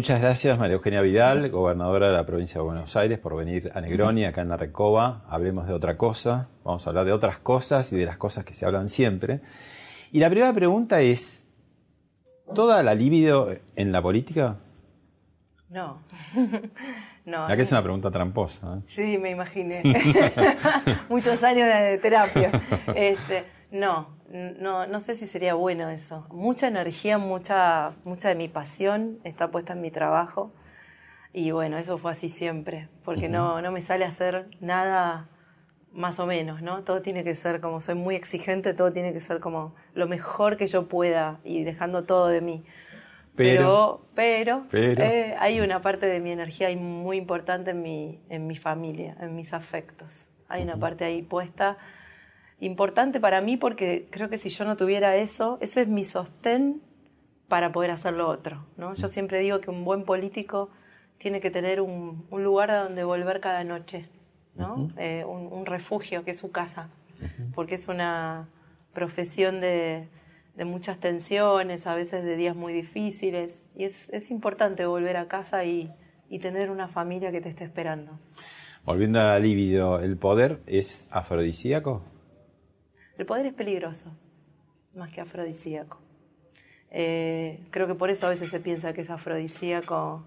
Muchas gracias María Eugenia Vidal, gobernadora de la provincia de Buenos Aires, por venir a Negroni, acá en la Recoba. Hablemos de otra cosa, vamos a hablar de otras cosas y de las cosas que se hablan siempre. Y la primera pregunta es, ¿toda la libido en la política? No. no. La que es una pregunta tramposa. ¿eh? Sí, me imaginé. Muchos años de terapia. Este, no, no, no sé si sería bueno eso. Mucha energía, mucha, mucha de mi pasión está puesta en mi trabajo. Y bueno, eso fue así siempre, porque no, no me sale a hacer nada más o menos, ¿no? Todo tiene que ser como soy muy exigente, todo tiene que ser como lo mejor que yo pueda y dejando todo de mí. Pero, pero, eh, hay una parte de mi energía muy importante en mi, en mi familia, en mis afectos. Hay una parte ahí puesta importante para mí porque creo que si yo no tuviera eso, ese es mi sostén para poder hacer lo otro. ¿no? Yo siempre digo que un buen político tiene que tener un, lugar a donde volver cada noche, ¿no? Eh, un, refugio que es su casa, porque es una profesión de, muchas tensiones, a veces de días muy difíciles, y es, importante volver a casa y, y tener una familia que te esté esperando. Volviendo al líbido, ¿el poder es afrodisíaco? El poder es peligroso, más que afrodisíaco. Eh, creo que por eso a veces se piensa que es afrodisíaco,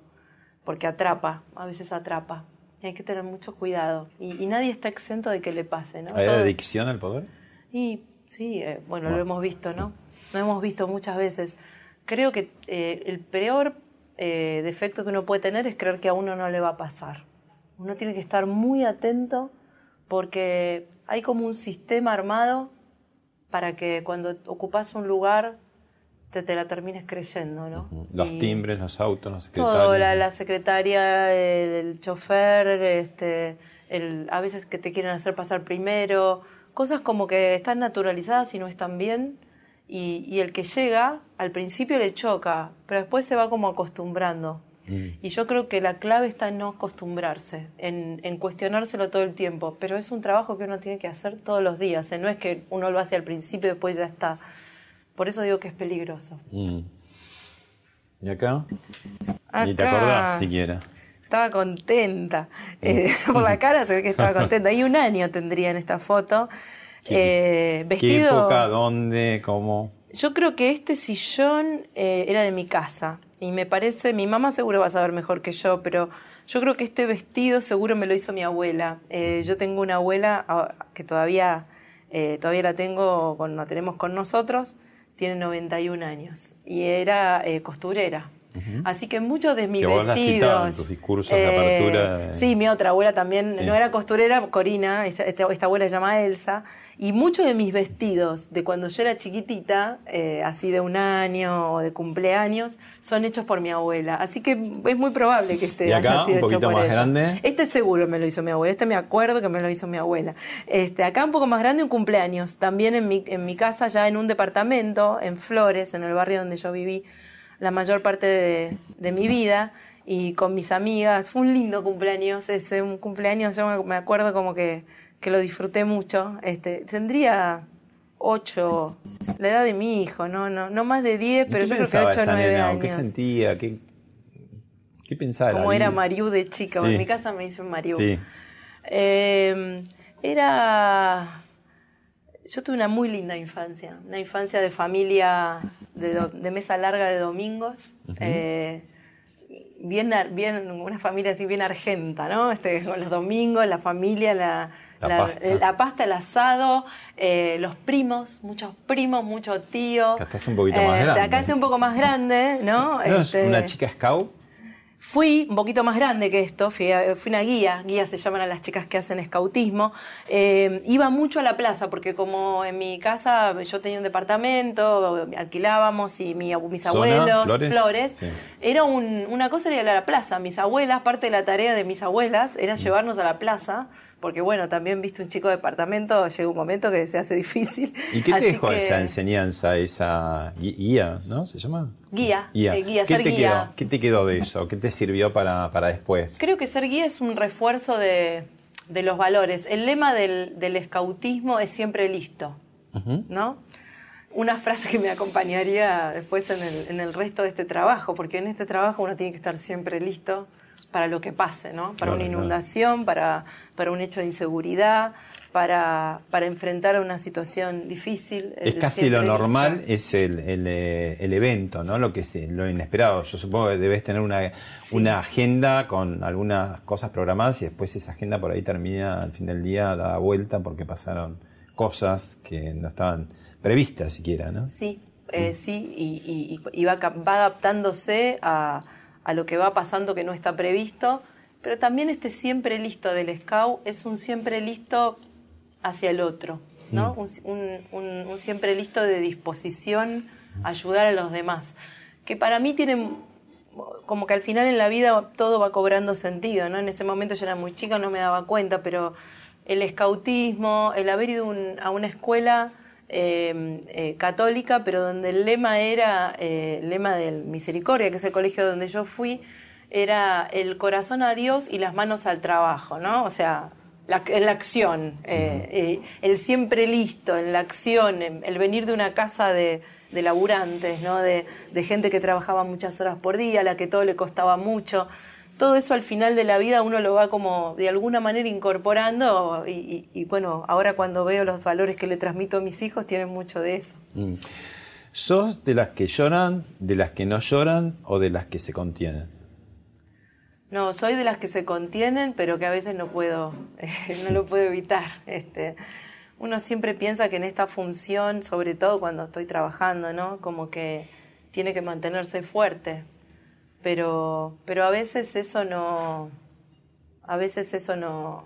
porque atrapa, a veces atrapa. Y hay que tener mucho cuidado. Y, nadie está exento de que le pase, ¿no? ¿Hay adicción al poder? Y sí, eh, bueno, lo hemos visto, ¿no? Lo hemos visto muchas veces. Creo que eh, el peor defecto que uno puede tener es creer que a uno no le va a pasar. Uno tiene que estar muy atento porque hay como un sistema armado para que cuando ocupas un lugar te, te la termines creyendo, ¿no? Los timbres, los autos, los secretarios. Todo, la, secretaria, el, chofer, este, el, a veces que te quieren hacer pasar primero, cosas como que están naturalizadas y no están bien. Y, y el que llega, al principio le choca, pero después se va como acostumbrando. Mm. Y yo creo que la clave está en no acostumbrarse, en, en, cuestionárselo todo el tiempo, pero es un trabajo que uno tiene que hacer todos los días, ¿eh? no es que uno lo hace al principio y después ya está. Por eso digo que es peligroso. Mm. ¿Y acá? Ni te acordás siquiera. Estaba contenta. Mm. Eh, por la cara se ve que estaba contenta. Y un año tendría en esta foto. ¿Qué, vestido, ¿Qué época? ¿Dónde? ¿Cómo? Yo creo que este sillón eh, era de mi casa y me parece, mi mamá seguro va a saber mejor que yo, pero yo creo que este vestido seguro me lo hizo mi abuela. Eh, yo tengo una abuela ah, que todavía, eh, todavía la tengo, con, la tenemos con nosotros, tiene 91 años y era costurera. Así que muchos de mis que vos vestidos. en tus discursos de apertura. Sí, mi otra abuela también, no era costurera, Corina, esta, esta abuela se llama Elsa, y muchos de mis vestidos de cuando yo era chiquitita, eh, así de un año o de cumpleaños, son hechos por mi abuela. Así que es muy probable que este haya sido hecho por más ella. grande? Este seguro me lo hizo mi abuela. Este me acuerdo que me lo hizo mi abuela. Este, acá un poco más grande, un cumpleaños. También en mi, en mi casa, ya en un departamento, en Flores, en el barrio donde yo viví la mayor parte de, de mi vida y con mis amigas. Fue un lindo cumpleaños. Ese un cumpleaños, yo me acuerdo como que que lo disfruté mucho. Este, tendría ocho, la edad de mi hijo, no, no, no más de diez, pero yo creo que ocho o nueve años. ¿Qué sentía? ¿Qué, qué pensaba? Como era Mariú de chica, en mi casa me dicen Mariú. Sí. Em, era... Yo tuve una muy linda infancia, una infancia de familia de, mesa larga de domingos. Eh, bien, bien, una familia así bien argenta, ¿no? Este, con los domingos, la familia, la, la, pasta. el asado, eh, los primos, muchos primos, muchos tíos. Acá estás un poquito más eh, grande. Acá estoy un poco más grande, ¿no? este, ¿Una chica scout? Fui un poquito más grande que esto, fui, una guía, guía se llaman a las chicas que hacen escautismo. Eh, iba mucho a la plaza porque como en mi casa yo tenía un departamento, alquilábamos y mi, mis abuelos, Flores, era una cosa era ir a la plaza. Mis abuelas, parte de la tarea de mis abuelas era mm. llevarnos a la plaza porque bueno, también viste un chico de departamento, llega un momento que se hace difícil. ¿Y qué te dejó esa enseñanza, esa guía, ¿no? ¿Se llama? Guía, guía. Eh, ¿Qué, te Quedó, ¿Qué te quedó de eso? ¿Qué te sirvió para, después? Creo que ser guía es un refuerzo de, los valores. El lema del, del escautismo es siempre listo, ¿no? Una frase que me acompañaría después en el, en el resto de este trabajo, porque en este trabajo uno tiene que estar siempre listo para lo que pase, ¿no? Para una inundación, para, para un hecho de inseguridad, para, para enfrentar a una situación difícil. Es casi lo normal, es el, eh, el, evento, ¿no? Lo que es lo inesperado. Yo supongo que debes tener una, una agenda con algunas cosas programadas y después esa agenda por ahí termina al fin del día, da vuelta porque pasaron cosas que no estaban previstas siquiera, ¿no? Sí, eh, mm. sí, y, y, va, va adaptándose a a lo que va pasando que no está previsto, pero también este siempre listo del scout es un siempre listo hacia el otro, ¿no? Mm. Un, siempre listo de disposición a ayudar a los demás, que para mí tiene como que al final en la vida todo va cobrando sentido, ¿no? En ese momento yo era muy chica, no me daba cuenta, pero el escautismo, el haber ido a una escuela Em, eh, católica, pero donde el lema era, eh, el lema del Misericordia, que es el colegio donde yo fui, era el corazón a Dios y las manos al trabajo, ¿no? O sea, la, en la acción, eh, el siempre listo, en la acción, el venir de una casa de, de laburantes, ¿no? De, de gente que trabajaba muchas horas por día, a la que todo le costaba mucho todo eso al final de la vida uno lo va como de alguna manera incorporando y, bueno, ahora cuando veo los valores que le transmito a mis hijos tienen mucho de eso. Mm. ¿Sos de las que lloran, de las que no lloran o de las que se contienen? No, soy de las que se contienen, pero que a veces no puedo, no lo puedo evitar. Este, uno siempre piensa que en esta función, sobre todo cuando estoy trabajando, ¿no? Como que tiene que mantenerse fuerte, pero, pero a veces eso no, a veces eso no,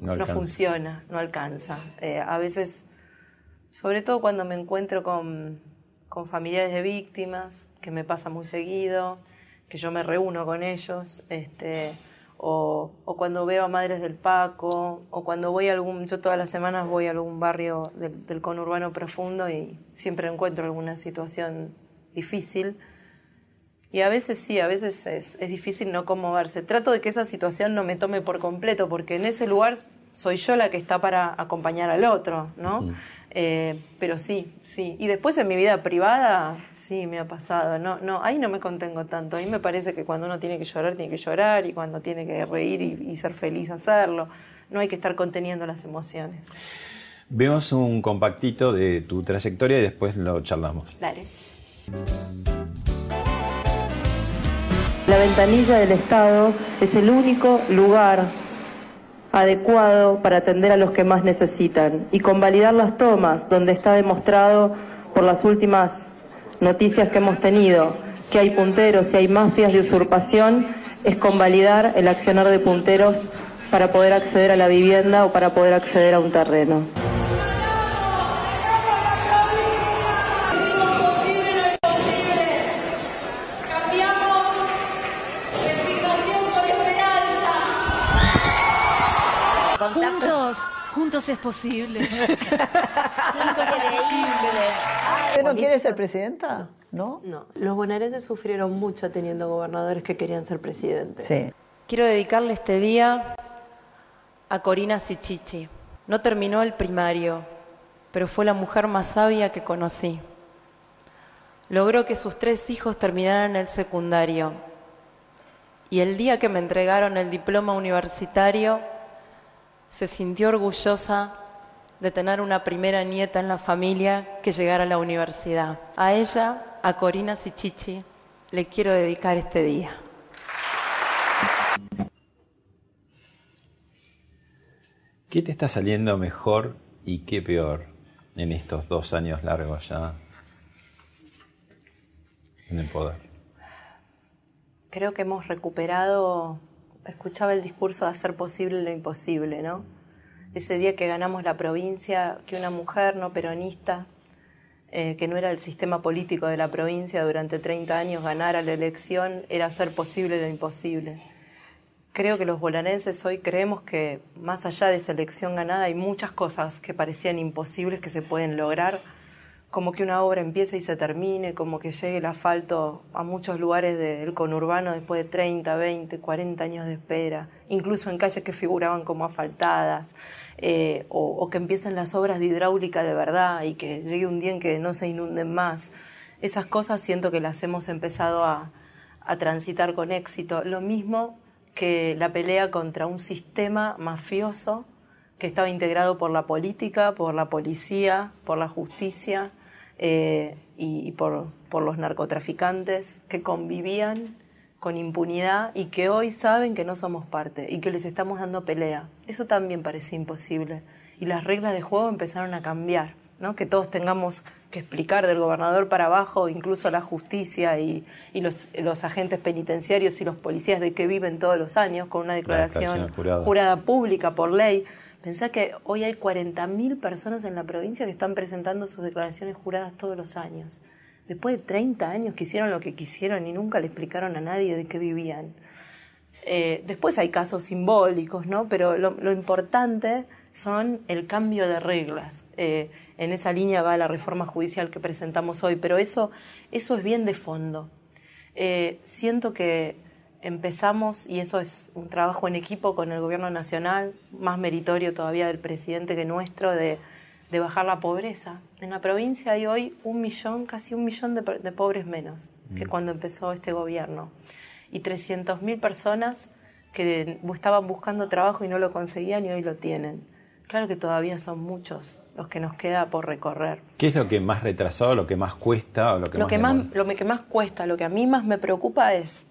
no, funciona, no alcanza. Eh, a veces, sobre todo cuando me encuentro con, con familiares de víctimas, que me pasa muy seguido, que yo me reúno con ellos, este, o, o, cuando veo a madres del Paco, o cuando voy a algún, yo todas las semanas voy a algún barrio del, del conurbano profundo y siempre encuentro alguna situación difícil. Y a veces sí, a veces es, difícil no conmoverse. Trato de que esa situación no me tome por completo, porque en ese lugar soy yo la que está para acompañar al otro, ¿no? Eh, pero sí, sí. Y después en mi vida privada, sí, me ha pasado. No, no, ahí no me contengo tanto. Ahí me parece que cuando uno tiene que llorar, tiene que llorar, y cuando tiene que reír y, y ser feliz, hacerlo. No hay que estar conteniendo las emociones. Vemos un compactito de tu trayectoria y después lo charlamos. Dale. La ventanilla del Estado es el único lugar adecuado para atender a los que más necesitan y convalidar las tomas donde está demostrado por las últimas noticias que hemos tenido que hay punteros y hay mafias de usurpación es convalidar el accionar de punteros para poder acceder a la vivienda o para poder acceder a un terreno. Juntos es posible. ¿Usted no quiere ser presidenta? ¿No? No. Los bonaerenses sufrieron mucho teniendo gobernadores que querían ser presidentes. Sí. Quiero dedicarle este día a Corina Sichichi. No terminó el primario, pero fue la mujer más sabia que conocí. Logró que sus tres hijos terminaran el secundario. Y el día que me entregaron el diploma universitario, se sintió orgullosa de tener una primera nieta en la familia que llegara a la universidad. A ella, a Corina Sichichi, le quiero dedicar este día. ¿Qué te está saliendo mejor y qué peor en estos dos años largos ya en el poder? creo que hemos recuperado, escuchaba el discurso de hacer posible lo imposible, ¿no? Ese día que ganamos la provincia, que una mujer no peronista, eh, que no era el sistema político de la provincia durante 30 años, ganara la elección, era hacer posible lo imposible. Creo que los bonaerenses hoy creemos que más allá de esa elección ganada hay muchas cosas que parecían imposibles que se pueden lograr como que una obra empiece y se termine, como que llegue el asfalto a muchos lugares del conurbano después de 30, 20, 40 años de espera, incluso en calles que figuraban como asfaltadas, eh, o, que empiecen las obras de hidráulica de verdad y que llegue un día en que no se inunden más. Esas cosas siento que las hemos empezado a, a transitar con éxito. Lo mismo que la pelea contra un sistema mafioso que estaba integrado por la política, por la policía, por la justicia, eh, y, por, los narcotraficantes que convivían con impunidad y que hoy saben que no somos parte y que les estamos dando pelea. Eso también parecía imposible. Y las reglas de juego empezaron a cambiar, ¿no? que todos tengamos que explicar del gobernador para abajo, incluso la justicia y, los, agentes penitenciarios y los policías de que viven todos los años con una declaración, jurada pública por ley. Pensá que hoy hay 40.000 personas en la provincia que están presentando sus declaraciones juradas todos los años. Después de 30 años que hicieron lo que quisieron y nunca le explicaron a nadie de qué vivían. Eh, después hay casos simbólicos, ¿no? Pero lo, importante son el cambio de reglas. Eh, en esa línea va la reforma judicial que presentamos hoy, pero eso, eso es bien de fondo. Eh, siento que empezamos, y eso es un trabajo en equipo con el gobierno nacional, más meritorio todavía del presidente que nuestro, de, bajar la pobreza. En la provincia hay hoy un millón, casi un millón de, pobres menos que mm. cuando empezó este gobierno. Y 300.000 personas que estaban buscando trabajo y no lo conseguían y hoy lo tienen. Claro que todavía son muchos los que nos queda por recorrer. ¿Qué es lo que más retrasó, lo que más cuesta o lo que lo que más, lo que más cuesta, lo que a mí más me preocupa es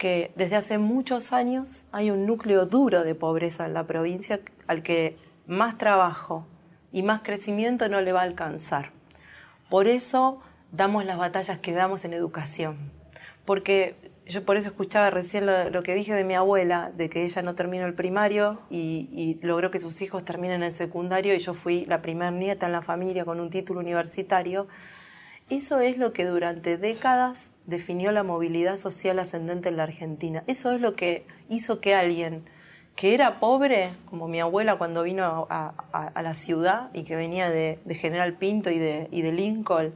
que desde hace muchos años hay un núcleo duro de pobreza en la provincia al que más trabajo y más crecimiento no le va a alcanzar. Por eso damos las batallas que damos en educación. Porque yo por eso escuchaba recién lo, que dije de mi abuela, de que ella no terminó el primario y, logró que sus hijos terminen el secundario y yo fui la primera nieta en la familia con un título universitario. Eso es lo que durante décadas definió la movilidad social ascendente en la Argentina. Eso es lo que hizo que alguien que era pobre, como mi abuela cuando vino a, la ciudad y que venía de, General Pinto y de, Lincoln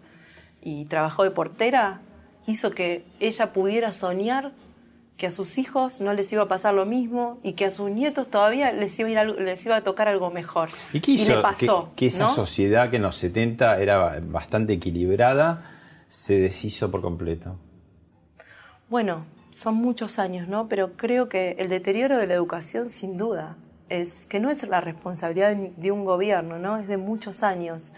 y trabajó de portera, hizo que ella pudiera soñar que a sus hijos no les iba a pasar lo mismo y que a sus nietos todavía les iba a, les iba a tocar algo mejor. ¿Y qué hizo? pasó, que, esa sociedad que en los 70 era bastante equilibrada se deshizo por completo. Bueno, son muchos años, ¿no? Pero creo que el deterioro de la educación, sin duda, es que no es la responsabilidad de un gobierno, ¿no? Es de muchos años.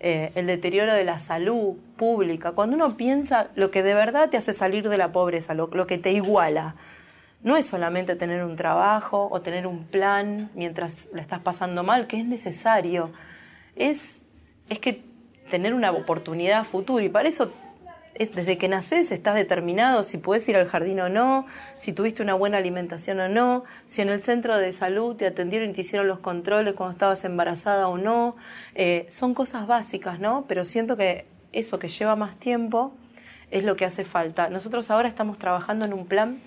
Eh, el deterioro de la salud pública, cuando uno piensa lo que de verdad te hace salir de la pobreza, lo, que te iguala, no es solamente tener un trabajo o tener un plan mientras la estás pasando mal, que es necesario, es, es que tener una oportunidad futuro y para eso desde que naces estás determinado si puedes ir al jardín o no, si tuviste una buena alimentación o no, si en el centro de salud te atendieron y te hicieron los controles cuando estabas embarazada o no. Eh, son cosas básicas, ¿no? Pero siento que eso que lleva más tiempo es lo que hace falta. Nosotros ahora estamos trabajando en un plan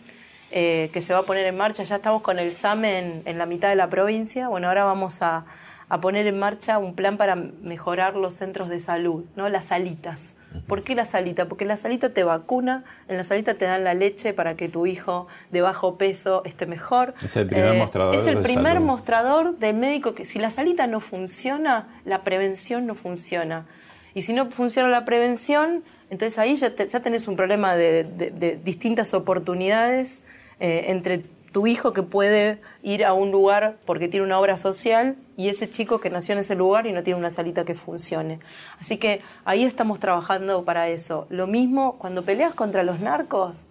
eh, que se va a poner en marcha, ya estamos con el SAME en la mitad de la provincia, bueno, ahora vamos a a poner en marcha un plan para mejorar los centros de salud, ¿no? Las salitas. ¿Por qué la salita? Porque la salita te vacuna, en la salita te dan la leche para que tu hijo de bajo peso esté mejor. Es el primer eh, mostrador. Es el primer mostrador del médico que si la salita no funciona, la prevención no funciona. Y si no funciona la prevención, entonces ahí ya, ya tenés un problema de, distintas oportunidades eh, entre tu hijo que puede ir a un lugar porque tiene una obra social y ese chico que nació en ese lugar y no tiene una salita que funcione. Así que ahí estamos trabajando para eso. Lo mismo cuando peleas contra los narcos,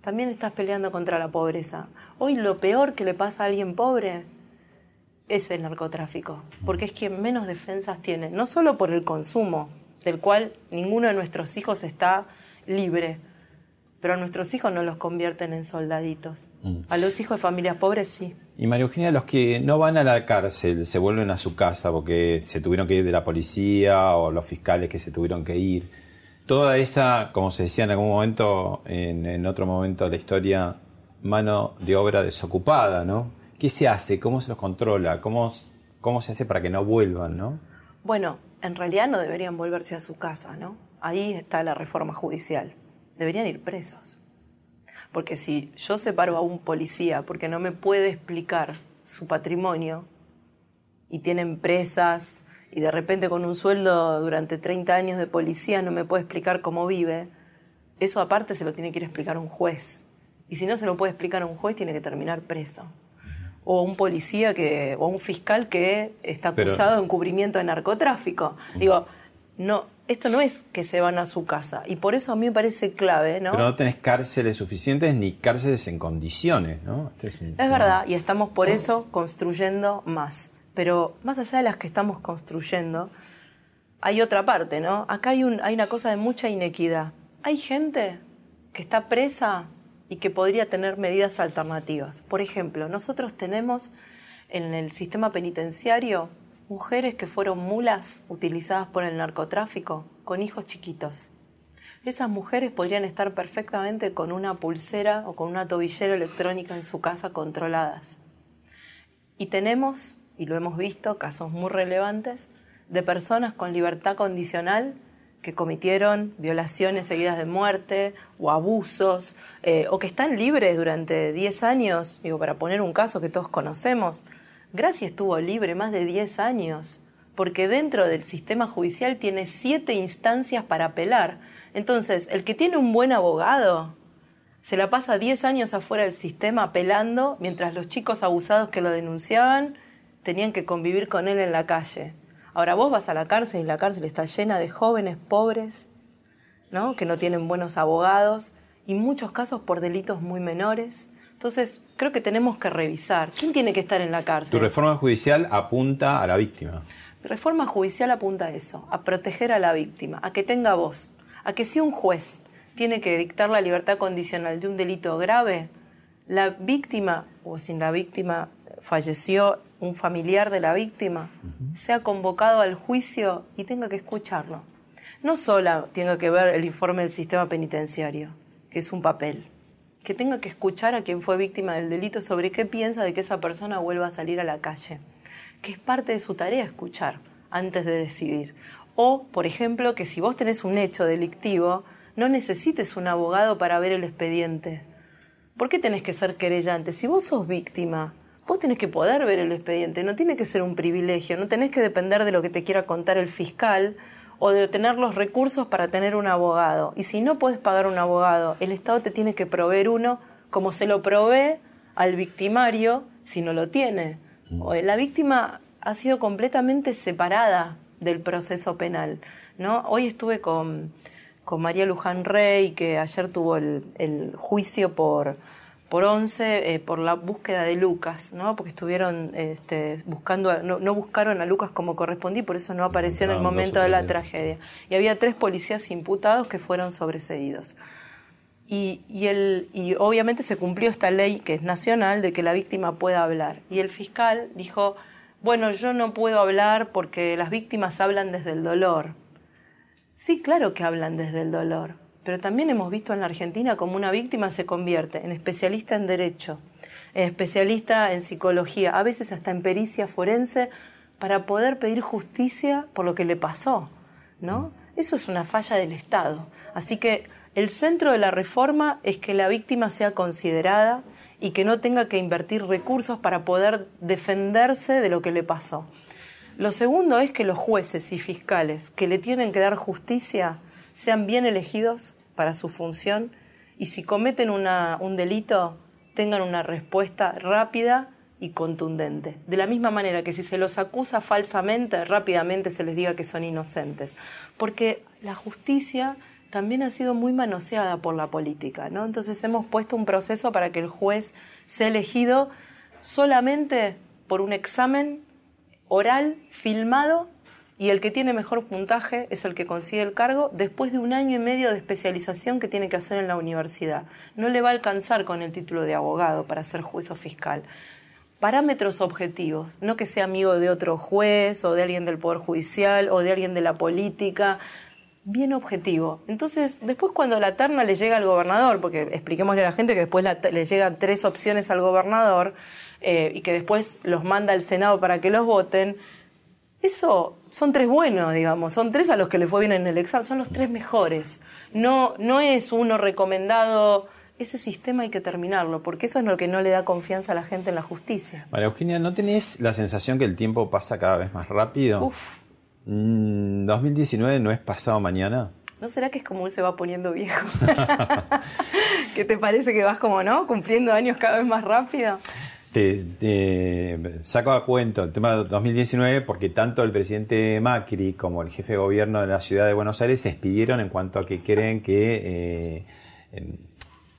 también estás peleando contra la pobreza. Hoy lo peor que le pasa a alguien pobre es el narcotráfico, porque es quien menos defensas tiene, no solo por el consumo, del cual ninguno de nuestros hijos está libre, pero a nuestros hijos no los convierten en soldaditos. A los hijos de familias pobres sí. Y María Eugenia, los que no van a la cárcel, se vuelven a su casa porque se tuvieron que ir de la policía o los fiscales que se tuvieron que ir. Toda esa, como se decía en algún momento, en, en otro momento de la historia, mano de obra desocupada, ¿no? ¿Qué se hace? ¿Cómo se los controla? ¿Cómo, cómo se hace para que no vuelvan, no? Bueno, en realidad no deberían volverse a su casa, ¿no? Ahí está la reforma judicial. Deberían ir presos. Porque si yo separo a un policía porque no me puede explicar su patrimonio y tiene empresas y de repente con un sueldo durante 30 años de policía no me puede explicar cómo vive, eso aparte se lo tiene que ir a explicar un juez. Y si no se lo puede explicar a un juez, tiene que terminar preso o un policía que, o un fiscal que está acusado de encubrimiento de narcotráfico. Digo, no, esto no es que se van a su casa. Y por eso a mí me parece clave, ¿no? Pero no tenés cárceles suficientes ni cárceles en condiciones, ¿no? Este es, es verdad, y estamos por eso construyendo más. Pero más allá de las que estamos construyendo, hay otra parte, ¿no? Acá hay, un, hay una cosa de mucha inequidad. Hay gente que está presa y que podría tener medidas alternativas. Por ejemplo, nosotros tenemos en el sistema penitenciario mujeres que fueron mulas utilizadas por el narcotráfico con hijos chiquitos. Esas mujeres podrían estar perfectamente con una pulsera o con una tobillera electrónica en su casa controladas. Y tenemos, y lo hemos visto, casos muy relevantes de personas con libertad condicional que cometieron violaciones seguidas de muerte o abusos, eh, o que están libres durante 10 años, digo, para poner un caso que todos conocemos, Gracia estuvo libre más de 10 años, porque dentro del sistema judicial tiene siete instancias para apelar. Entonces, el que tiene un buen abogado se la pasa 10 años afuera del sistema apelando, mientras los chicos abusados que lo denunciaban tenían que convivir con él en la calle. Ahora vos vas a la cárcel y la cárcel está llena de jóvenes pobres, ¿no? que no tienen buenos abogados, y muchos casos por delitos muy menores. Entonces, creo que tenemos que revisar. ¿Quién tiene que estar en la cárcel? Tu reforma judicial apunta a la víctima. Mi reforma judicial apunta a eso, a proteger a la víctima, a que tenga voz, a que si un juez tiene que dictar la libertad condicional de un delito grave, la víctima, o si la víctima falleció un familiar de la víctima, sea convocado al juicio y tenga que escucharlo. No solo tenga que ver el informe del sistema penitenciario, que es un papel, que tenga que escuchar a quien fue víctima del delito sobre qué piensa de que esa persona vuelva a salir a la calle, que es parte de su tarea escuchar antes de decidir. O, por ejemplo, que si vos tenés un hecho delictivo, no necesites un abogado para ver el expediente. ¿Por qué tenés que ser querellante? Si vos sos víctima, Vos tenés que poder ver el expediente, no tiene que ser un privilegio, no tenés que depender de lo que te quiera contar el fiscal o de tener los recursos para tener un abogado. Y si no puedes pagar un abogado, el Estado te tiene que proveer uno como se lo provee al victimario si no lo tiene. Mm. La víctima ha sido completamente separada del proceso penal. ¿no? Hoy estuve con, con María Luján Rey, que ayer tuvo el juicio por por 11 eh, por la búsqueda de Lucas, ¿no? porque estuvieron este, buscando, no, buscaron a Lucas como correspondía, por eso no apareció en el momento de la tragedia. Y había tres policías imputados que fueron sobreseídos. Y, y, el, y obviamente se cumplió esta ley que es nacional de que la víctima pueda hablar. Y el fiscal dijo, bueno, yo no puedo hablar porque las víctimas hablan desde el dolor. Sí, claro que hablan desde el dolor, pero también hemos visto en la Argentina como una víctima se convierte en especialista en derecho, en especialista en psicología, a veces hasta en pericia forense, para poder pedir justicia por lo que le pasó, ¿no? Eso es una falla del Estado. Así que el centro de la reforma es que la víctima sea considerada y que no tenga que invertir recursos para poder defenderse de lo que le pasó. Lo segundo es que los jueces y fiscales que le tienen que dar justicia sean bien elegidos para su función y si cometen un delito tengan una respuesta rápida y contundente. De la misma manera que si se los acusa falsamente, rápidamente se les diga que son inocentes. Porque la justicia también ha sido muy manoseada por la política, ¿no? Entonces hemos puesto un proceso para que el juez sea elegido solamente por un examen oral filmado y el que tiene mejor puntaje es el que consigue el cargo después de un año y medio de especialización que tiene que hacer en la universidad. No le va a alcanzar con el título de abogado para ser juez o fiscal. Parámetros objetivos, no que sea amigo de otro juez o de alguien del Poder Judicial o de alguien de la política, bien objetivo. Entonces, después cuando la terna le llega al gobernador, porque expliquémosle a la gente que después le llegan tres opciones al gobernador eh, y que después los manda al Senado para que los voten, eso son tres buenos, digamos, son tres a los que le fue bien en el examen, son los tres mejores. No, no es uno recomendado, ese sistema hay que terminarlo, porque eso es lo que no le da confianza a la gente en la justicia. María Eugenia, ¿no tenés la sensación que el tiempo pasa cada vez más rápido? Uf. 2019 mm, no es pasado mañana. ¿No será que es como él se va poniendo viejo? ¿Qué te parece que vas como, no? Cumpliendo años cada vez más rápido. Te, saco a cuento el tema de 2019 porque tanto el presidente Macri como el jefe de gobierno de la ciudad de Buenos Aires se despidieron en cuanto a que creen que eh,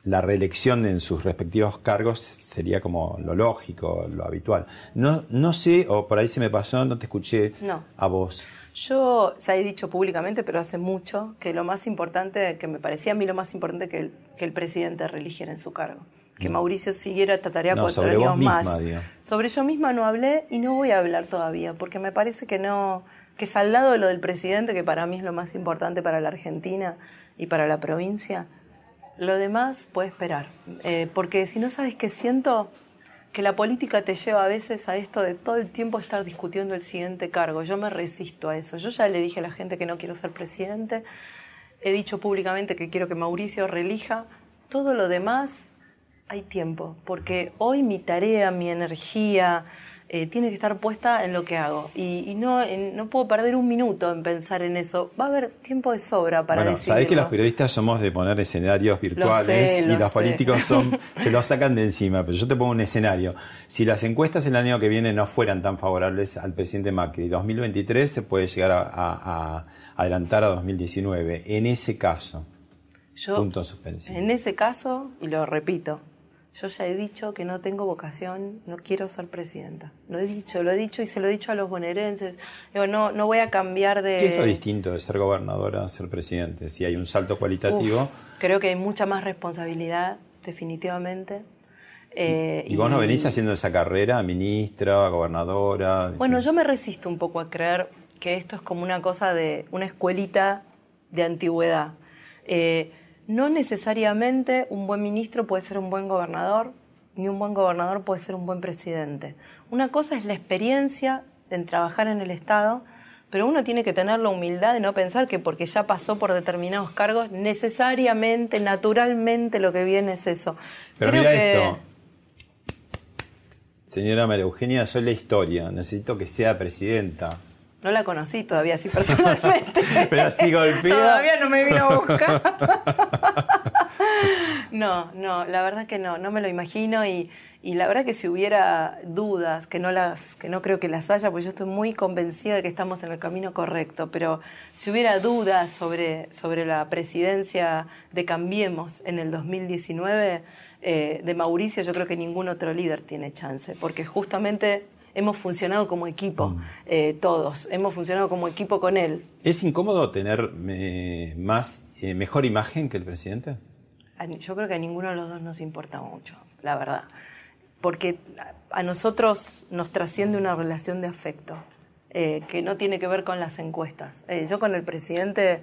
la reelección en sus respectivos cargos sería como lo lógico, lo habitual. No, no sé, o por ahí se me pasó, no te escuché a vos. Yo ya he dicho públicamente, pero hace mucho, que lo más importante, que me parecía a mí lo más importante que el, que el presidente reeligiera en su cargo que Mauricio siguiera esta tarea cuatro años más. Sobre yo misma no hablé y no voy a hablar todavía, porque me parece que no, que saldado de lo del presidente, que para mí es lo más importante para la Argentina y para la provincia, lo demás puede esperar. Eh, porque si no sabes qué siento, que la política te lleva a veces a esto de todo el tiempo estar discutiendo el siguiente cargo. Yo me resisto a eso. Yo ya le dije a la gente que no quiero ser presidente. He dicho públicamente que quiero que Mauricio relija. Todo lo demás hay tiempo, porque hoy mi tarea, mi energía, eh, tiene que estar puesta en lo que hago. Y, no, no puedo perder un minuto en pensar en eso. Va a haber tiempo de sobra para bueno, Sabés que los periodistas somos de poner escenarios virtuales y los políticos son, se los sacan de encima. Pero yo te pongo un escenario. Si las encuestas el año que viene no fueran tan favorables al presidente Macri, 2023 se puede llegar a, a adelantar a 2019. En ese caso, yo, punto suspensivo. En ese caso, y lo repito, yo ya he dicho que no tengo vocación, no quiero ser presidenta. Lo he dicho, lo he dicho y se lo he dicho a los bonaerenses. Digo, no, no voy a cambiar de... ¿Qué es lo distinto de ser gobernadora a ser presidente? Si hay un salto cualitativo... creo que hay mucha más responsabilidad, definitivamente. Eh, ¿Y, vos no venís haciendo esa carrera, ministra, gobernadora? Bueno, yo me resisto un poco a creer que esto es como una cosa de una escuelita de antigüedad. Eh, no necesariamente un buen ministro puede ser un buen gobernador, ni un buen gobernador puede ser un buen presidente. Una cosa es la experiencia en trabajar en el Estado, pero uno tiene que tener la humildad de no pensar que porque ya pasó por determinados cargos, necesariamente, naturalmente lo que viene es eso. Pero mira esto. Señora María Eugenia, soy la historia, necesito que sea presidenta. No la conocí todavía así personalmente. Pero así golpea. Todavía no me vino a buscar. no, no, la verdad que no, no me lo imagino y, y, la verdad que si hubiera dudas, que no las, que no creo que las haya, pues yo estoy muy convencida de que estamos en el camino correcto, pero si hubiera dudas sobre, sobre la presidencia de Cambiemos en el 2019, eh, de Mauricio, yo creo que ningún otro líder tiene chance, porque justamente hemos funcionado como equipo, mm. eh, todos, hemos funcionado como equipo con él. ¿Es incómodo tener más, eh, mejor imagen que el presidente? Yo creo que a ninguno de los dos nos importa mucho, la verdad, porque a nosotros nos trasciende una relación de afecto. Eh, que no tiene que ver con las encuestas. yo con el presidente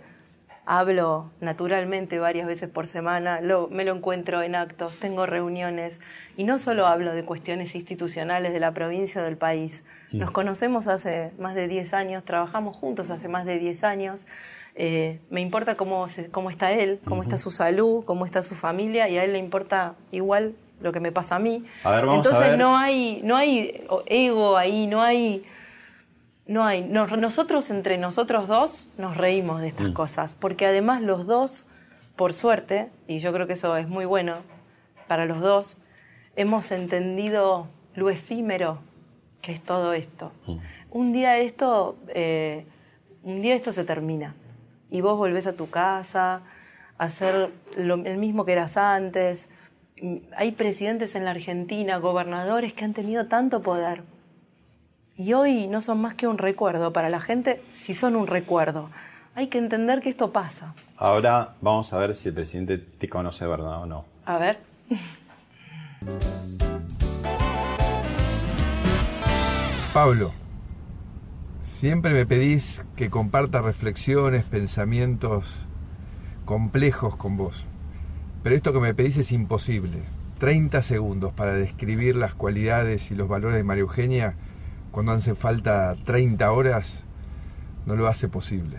hablo naturalmente varias veces por semana, me lo encuentro en actos, tengo reuniones y no solo hablo de cuestiones institucionales de la provincia o del país. Mm. Nos conocemos hace más de 10 años, trabajamos juntos hace más de 10 años. Eh, me importa cómo, cómo está él, cómo está su salud, cómo está su familia y a él le importa igual lo que me pasa a mí. Entonces no hay no hay ego ahí, no hay no hay. nosotros entre nosotros dos nos reímos de estas mm. cosas, porque además los dos, por suerte, y yo creo que eso es muy bueno para los dos, hemos entendido lo efímero que es todo esto. Mm. Un día esto, eh, un día esto se termina y vos volvés a tu casa a hacer lo, el mismo que eras antes. Hay presidentes en la Argentina, gobernadores que han tenido tanto poder y hoy no son más que un recuerdo para la gente, si son un recuerdo. Hay que entender que esto pasa. Ahora vamos a ver si el presidente te conoce verdad o no. A ver. Pablo, siempre me pedís que comparta reflexiones, pensamientos complejos con vos. Pero esto que me pedís es imposible. 30 segundos para describir las cualidades y los valores de María Eugenia cuando hace falta 30 horas no lo hace posible.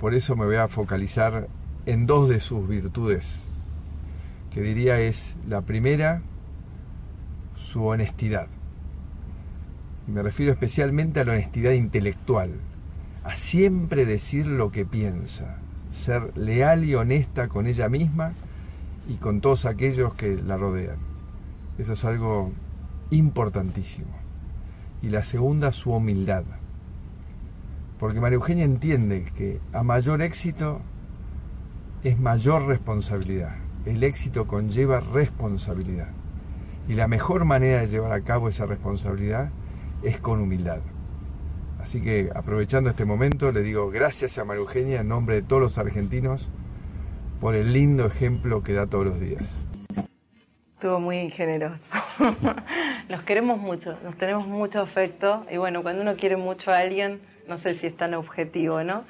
Por eso me voy a focalizar en dos de sus virtudes, que diría es la primera, su honestidad. Y me refiero especialmente a la honestidad intelectual, a siempre decir lo que piensa, ser leal y honesta con ella misma y con todos aquellos que la rodean. Eso es algo importantísimo. Y la segunda, su humildad. Porque María Eugenia entiende que a mayor éxito es mayor responsabilidad. El éxito conlleva responsabilidad. Y la mejor manera de llevar a cabo esa responsabilidad es con humildad. Así que aprovechando este momento le digo gracias a María Eugenia en nombre de todos los argentinos por el lindo ejemplo que da todos los días. Estuvo muy generoso. nos queremos mucho, nos tenemos mucho afecto y bueno, cuando uno quiere mucho a alguien, no sé si es tan objetivo, ¿no?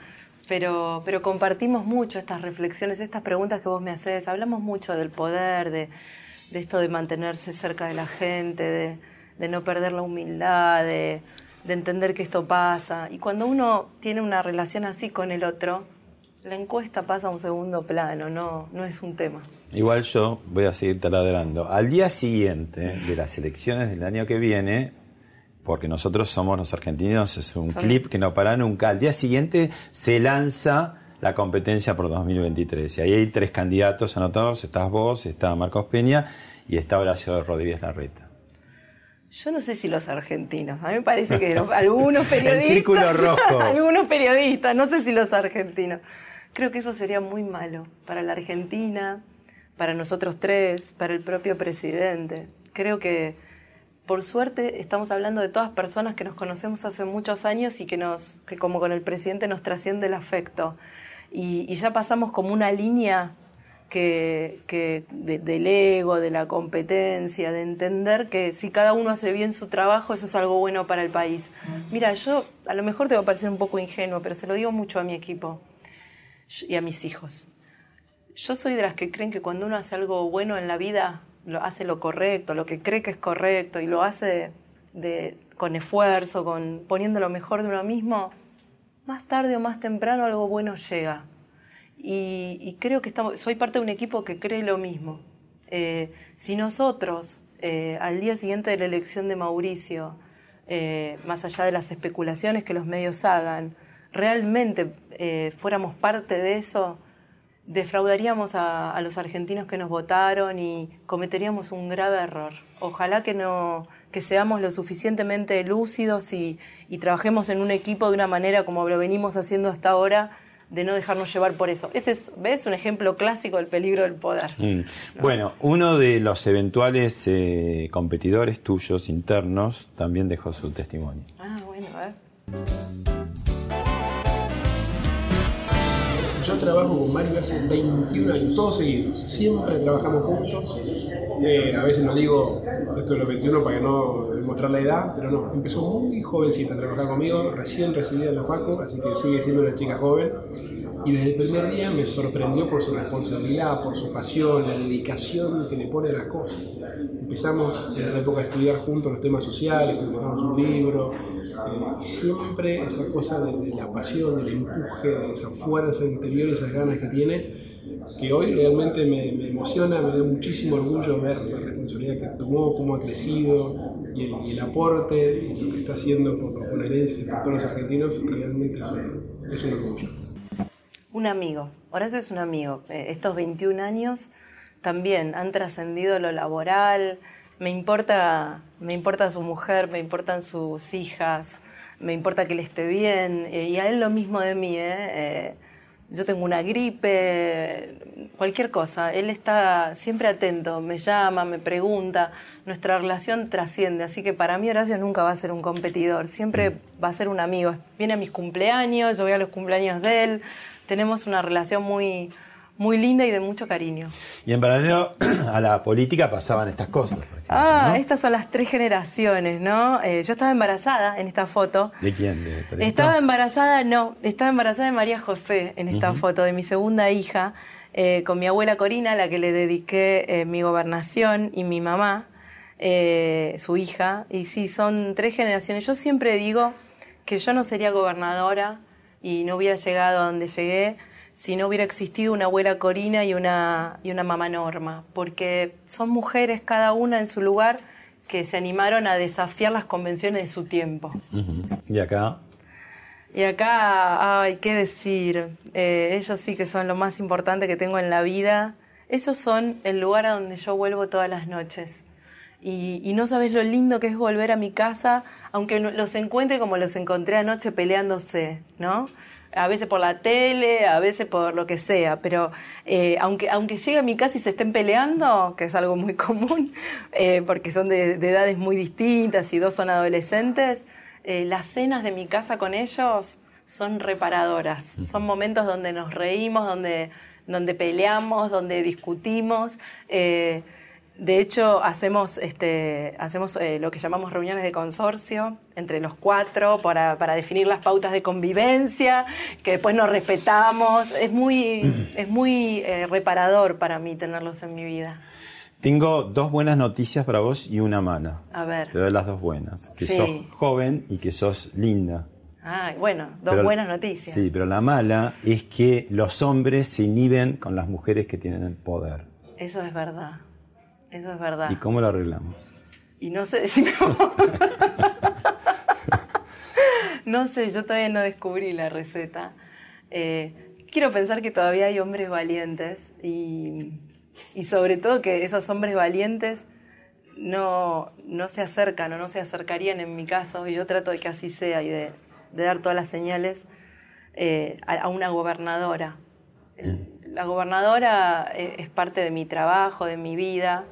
Pero, pero compartimos mucho estas reflexiones, estas preguntas que vos me haces, hablamos mucho del poder, de, de esto de mantenerse cerca de la gente, de, no perder la humildad, de, de entender que esto pasa. Y cuando uno tiene una relación así con el otro, la encuesta pasa a un segundo plano, no, no es un tema. Igual yo voy a seguir taladrando. Al día siguiente de las elecciones del año que viene, porque nosotros somos los argentinos, es un clip que no para nunca, al día siguiente se lanza la competencia por 2023. Y ahí hay tres candidatos anotados, estás vos, está Marcos Peña y está Horacio Rodríguez Larreta. Yo no sé si los argentinos, a mí me parece que algunos periodistas... El círculo rojo. algunos periodistas, no sé si los argentinos. Creo que eso sería muy malo para la Argentina, para nosotros tres, para el propio presidente. Creo que, por suerte, estamos hablando de todas personas que nos conocemos hace muchos años y que, nos, que como con el presidente, nos trasciende el afecto. Y, y ya pasamos como una línea que, que de, del ego, de la competencia, de entender que si cada uno hace bien su trabajo, eso es algo bueno para el país. Mira, yo a lo mejor te va a parecer un poco ingenuo, pero se lo digo mucho a mi equipo y a mis hijos. Yo soy de las que creen que cuando uno hace algo bueno en la vida, lo hace lo correcto, lo que cree que es correcto y lo hace con esfuerzo, con poniendo lo mejor de uno mismo, más tarde o más temprano algo bueno llega. Y, y creo que estamos, soy parte de un equipo que cree lo mismo. Eh, si nosotros, eh, al día siguiente de la elección de Mauricio, eh, más allá de las especulaciones que los medios hagan, realmente eh, fuéramos parte de eso, defraudaríamos a, a, los argentinos que nos votaron y cometeríamos un grave error. Ojalá que no que seamos lo suficientemente lúcidos y, y trabajemos en un equipo de una manera como lo venimos haciendo hasta ahora, de no dejarnos llevar por eso. Ese es, ¿ves? Un ejemplo clásico del peligro del poder. Mm. ¿no? Bueno, uno de los eventuales eh, competidores tuyos internos también dejó su testimonio. Ah, bueno, a ver. Yo trabajo con Mario hace 21 años, todos seguidos. Siempre trabajamos juntos. Eh, a veces no digo esto de los 21 para que no demostrar la edad, pero no. Empezó muy jovencita a trabajar conmigo, recién recibida en la FACO, así que sigue siendo una chica joven. Y desde el primer día me sorprendió por su responsabilidad, por su pasión, la dedicación que le pone a las cosas. Empezamos en esa época a estudiar juntos los temas sociales, publicamos un libro. Eh, siempre esa cosa de, la pasión, del empuje, de esa fuerza interior esas ganas que tiene, que hoy realmente me, emociona, me da muchísimo orgullo ver la responsabilidad que tomó, cómo ha crecido y el, y el aporte y lo que está haciendo por los bonaerenses y por todos los argentinos, realmente es un, es un orgullo. Un amigo, Horacio es un amigo. Eh, estos 21 años también han trascendido lo laboral, me importa, me importa su mujer, me importan sus hijas, me importa que él esté bien, eh, y a él lo mismo de mí, ¿eh? yo tengo una gripe, cualquier cosa. Él está siempre atento, me llama, me pregunta. Nuestra relación trasciende, así que para mí Horacio nunca va a ser un competidor, siempre Mm. va a ser un amigo. Viene a mis cumpleaños, yo voy a los cumpleaños de él. Tenemos una relación muy, muy linda y de mucho cariño. Y en paralelo a la política pasaban estas cosas. por ejemplo, Ah, ¿no? estas son las tres generaciones, ¿no? Eh, yo estaba embarazada en esta foto. ¿De quién? Estaba embarazada, no, estaba embarazada de María José en esta foto, de mi segunda hija, eh, con mi abuela Corina, a la que le dediqué eh, mi gobernación, y mi mamá, su hija. Y sí, son tres generaciones. Yo siempre digo que yo no sería gobernadora y no hubiera llegado a donde llegué si no hubiera existido una abuela Corina y una, y una mamá Norma, porque son mujeres cada una en su lugar que se animaron a desafiar las convenciones de su tiempo. Y acá, Y acá, ay, qué decir, Eh, ellos sí que son lo más importante que tengo en la vida. Esos son el lugar a donde yo vuelvo todas las noches. Y, y no sabes lo lindo que es volver a mi casa, aunque los encuentre como los encontré anoche peleándose, ¿no? A veces por la tele, a veces por lo que sea, pero eh, aunque, aunque llegue a mi casa y se estén peleando, que es algo muy común, eh, porque son de, de edades muy distintas y dos son adolescentes, eh, las cenas de mi casa con ellos son reparadoras. Son momentos donde nos reímos, donde, donde peleamos, donde discutimos. Eh, de hecho, hacemos, este, hacemos eh, lo que llamamos reuniones de consorcio entre los cuatro para, para definir las pautas de convivencia, que después nos respetamos. Es muy, es muy eh, reparador para mí tenerlos en mi vida. tengo dos buenas noticias para vos y una mala. A ver. Te doy las dos buenas. Que Sí. sos joven y que sos linda. Ay, bueno, dos Pero- buenas noticias. Sí, pero la mala es que los hombres se inhiben con las mujeres que tienen el poder. Eso es verdad. Eso es verdad. ¿Y cómo lo arreglamos? Y no sé, vos. No sé, yo todavía no descubrí la receta. Eh, quiero pensar que todavía hay hombres valientes y, y sobre todo que esos hombres valientes no, no se acercan o no se acercarían en mi caso, y yo trato de que así sea y de, de dar todas las señales eh, a, a una gobernadora. El- La gobernadora eh, es parte de mi trabajo, de mi vida,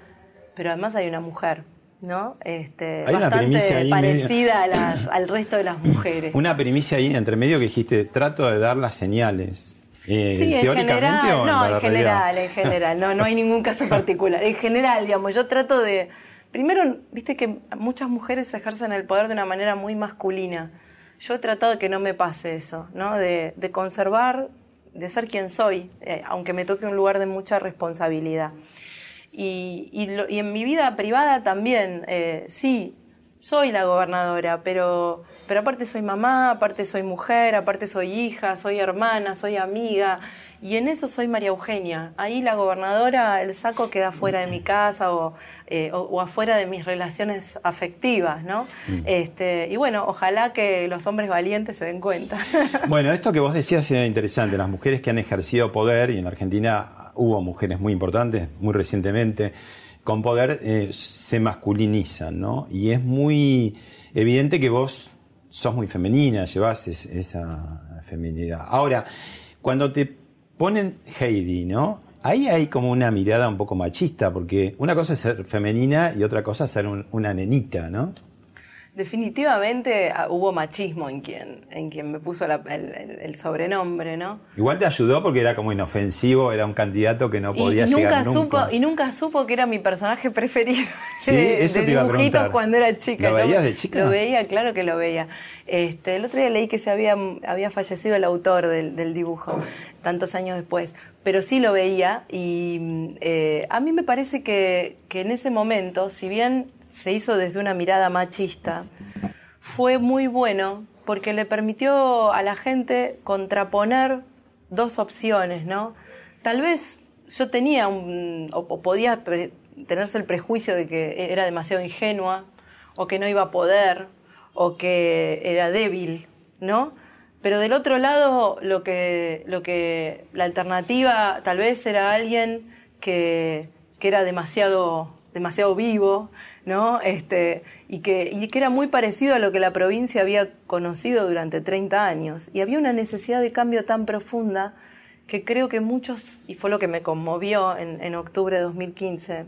pero además hay una mujer, ¿no? Este, Hay una bastante primicia ahí parecida a las- al resto de las mujeres. Una primicia ahí entre medio que dijiste, trato de dar las señales. Eh, Sí, en ¿Teóricamente general, o no, en realidad? general, en general, no, no hay ningún caso particular. En general, digamos, yo trato de, primero, viste que muchas mujeres ejercen el poder de una manera muy masculina. Yo he tratado de que no me pase eso, ¿no? De, de conservar, de ser quien soy, eh, aunque me toque un lugar de mucha responsabilidad. Y, y lo- y en mi vida privada también, eh, sí, soy la gobernadora, pero, pero aparte soy mamá, aparte soy mujer, aparte soy hija, soy hermana, soy amiga, y en eso soy María Eugenia. Ahí la gobernadora, el saco queda fuera de mi casa o, eh, o, o afuera de mis relaciones afectivas, ¿no? Este, y bueno, ojalá que los hombres valientes se den cuenta. Bueno, esto que vos decías era interesante. Las mujeres que han ejercido poder, y en Argentina hubo mujeres muy importantes, muy recientemente, con poder eh, se masculinizan, ¿no? Y es muy evidente que vos sos muy femenina, llevas es- esa feminidad. Ahora, cuando te ponen Heidi, ¿no? Ahí hay como una mirada un poco machista, porque una cosa es ser femenina y otra cosa es ser un- una nenita, ¿no? Definitivamente ah, hubo machismo en quien, en quien me puso la- el, sobrenombre, ¿no? Igual te ayudó porque era como inofensivo, era un candidato que no Y- podía y, llegar nunca nunca. supo y nunca supo que era mi personaje preferido Sí, de, eso de te iba a dibujitos preguntar. cuando era chica ¿Lo veías de chica? lo veía claro que lo veía este el otro día leí que se había había fallecido el autor del, del dibujo tantos años después pero sí lo veía y eh, a mí me parece que, que en ese momento si bien se hizo desde una mirada machista fue muy bueno porque le permitió a la gente contraponer dos opciones, ¿no? Tal vez yo tenía un, o, podía tenerse el prejuicio de que era demasiado ingenua, o que no iba a poder, o que era débil, ¿no? Pero del otro lado, lo que, lo que la alternativa tal vez era alguien que, que era demasiado, demasiado vivo, Este, y, que, y que era muy parecido a lo que la provincia había conocido durante 30 años. Y había una necesidad de cambio tan profunda que creo que muchos, y fue lo que me conmovió en, en octubre de 2015,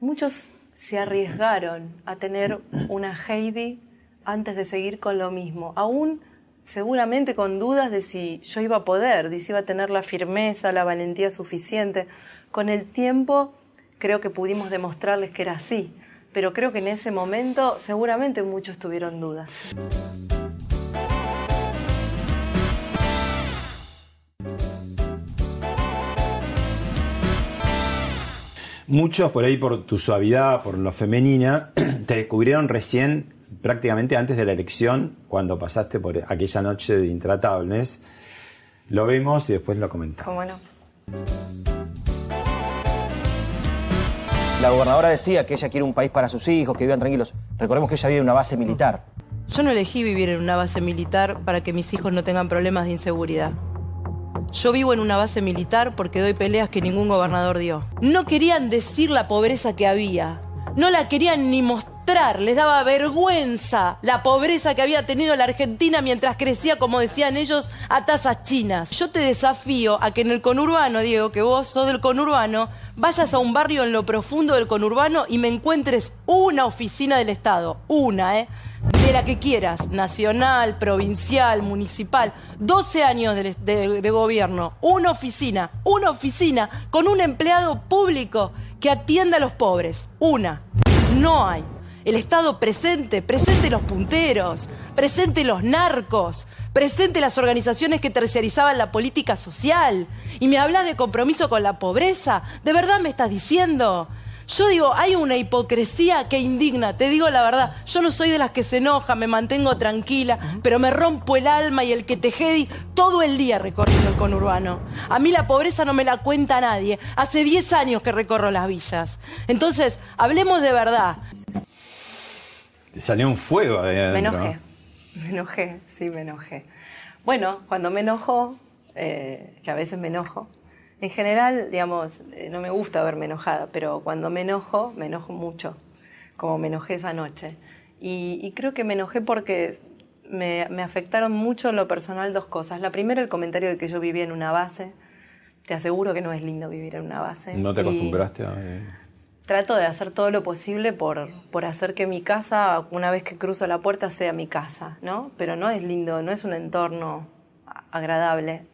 muchos se arriesgaron a tener una Heidi antes de seguir con lo mismo, aún seguramente con dudas de si yo iba a poder, de si iba a tener la firmeza, la valentía suficiente. Con el tiempo creo que pudimos demostrarles que era así, pero creo que en ese momento seguramente muchos tuvieron dudas. Muchos por ahí, por tu suavidad, por lo femenina, te descubrieron recién, prácticamente antes de la elección, cuando pasaste por aquella noche de intratables. Lo vemos y después lo comentamos. ¿Cómo no? La gobernadora decía que ella quiere un país para sus hijos, que vivan tranquilos. Recordemos que ella vive en una base militar. Yo no elegí vivir en una base militar para que mis hijos no tengan problemas de inseguridad. Yo vivo en una base militar porque doy peleas que ningún gobernador dio. No querían decir la pobreza que había. No la querían ni mostrar. Les daba vergüenza la pobreza que había tenido la Argentina mientras crecía, como decían ellos, a tasas chinas. Yo te desafío a que en el conurbano, Diego, que vos sos del conurbano, vayas a un barrio en lo profundo del conurbano y me encuentres una oficina del Estado. Una, ¿eh? de la que quieras, nacional, provincial, municipal, 12 años de, de- de gobierno, una oficina, una oficina con un empleado público que atienda a los pobres, una, no hay. El Estado presente, presente los punteros, presente los narcos, presente las organizaciones que terciarizaban la política social. Y me hablas de compromiso con la pobreza, ¿de verdad me estás diciendo? Yo digo, hay una hipocresía que indigna, te digo la verdad, yo no soy de las que se enoja, me mantengo tranquila, pero me rompo el alma y el que te jedi todo el día recorriendo el conurbano. A mí la pobreza no me la cuenta nadie, hace 10 años que recorro las villas. Entonces, hablemos de verdad. Te salió un fuego de ahí Me adentro. enojé, me enojé, sí, me enojé. Bueno, cuando me enojo, eh, que a veces me enojo, en general, digamos, eh, no me gusta verme enojada, pero cuando me enojo, me enojo mucho, como me enojé esa noche. Y, y creo que me enojé porque me, me afectaron mucho en lo personal dos cosas. La primera, el comentario de que yo vivía en una base. Te aseguro que no es lindo vivir en una base. ¿No te Y- acostumbraste a.? Trato de hacer todo lo posible por, por hacer que mi casa, una vez que cruzo la puerta, sea mi casa, ¿no? Pero no es lindo, no es un entorno agradable.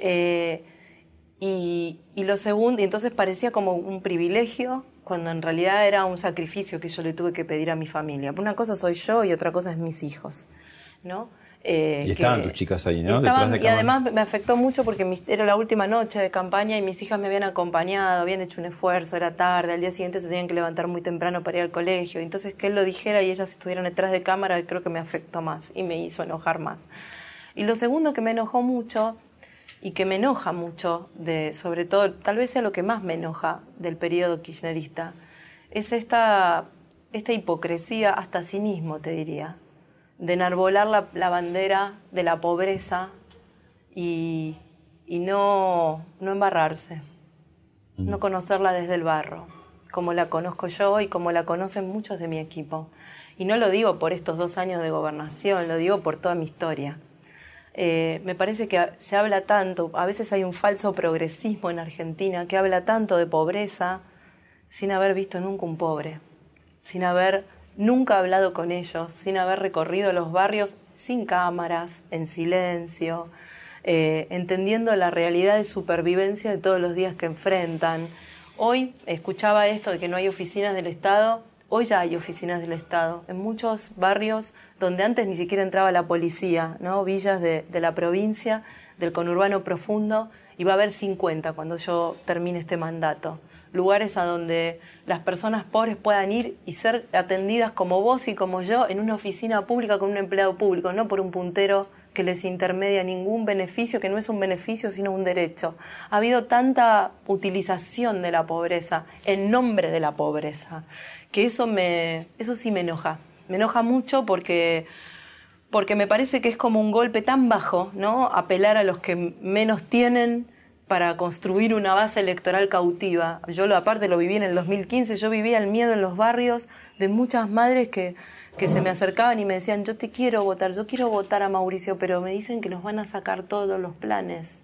Eh, y, y lo segundo, y entonces parecía como un privilegio, cuando en realidad era un sacrificio que yo le tuve que pedir a mi familia. Una cosa soy yo y otra cosa es mis hijos, ¿no? Eh, Y estaban que- tus chicas ahí, ¿no? Estaban- de y además me afectó mucho porque mis- era la última noche de campaña y mis hijas me habían acompañado, habían hecho un esfuerzo, era tarde, al día siguiente se tenían que levantar muy temprano para ir al colegio. Entonces que él lo dijera y ellas estuvieran detrás de cámara creo que me afectó más y me hizo enojar más. Y lo segundo que me enojó mucho y que me enoja mucho, de, sobre todo, tal vez sea lo que más me enoja del periodo kirchnerista, es esta, esta hipocresía, hasta cinismo, te diría, de enarbolar la, la bandera de la pobreza y, y no, no embarrarse, no conocerla desde el barro, como la conozco yo y como la conocen muchos de mi equipo. Y no lo digo por estos dos años de gobernación, lo digo por toda mi historia. Eh, me parece que se habla tanto, a veces hay un falso progresismo en Argentina que habla tanto de pobreza sin haber visto nunca un pobre, sin haber nunca hablado con ellos, sin haber recorrido los barrios sin cámaras, en silencio, eh, entendiendo la realidad de supervivencia de todos los días que enfrentan. Hoy escuchaba esto de que no hay oficinas del Estado. Hoy ya hay oficinas del Estado en muchos barrios donde antes ni siquiera entraba la policía, ¿no? villas de, de la provincia, del conurbano profundo, y va a haber 50 cuando yo termine este mandato. Lugares a donde las personas pobres puedan ir y ser atendidas como vos y como yo en una oficina pública con un empleado público, no por un puntero que les intermedia ningún beneficio, que no es un beneficio sino un derecho. Ha habido tanta utilización de la pobreza en nombre de la pobreza que eso me eso sí me enoja. Me enoja mucho porque porque me parece que es como un golpe tan bajo, ¿no? Apelar a los que menos tienen para construir una base electoral cautiva. Yo lo aparte lo viví en el 2015, yo vivía el miedo en los barrios de muchas madres que, que se me acercaban y me decían, yo te quiero votar, yo quiero votar a Mauricio, pero me dicen que nos van a sacar todos los planes,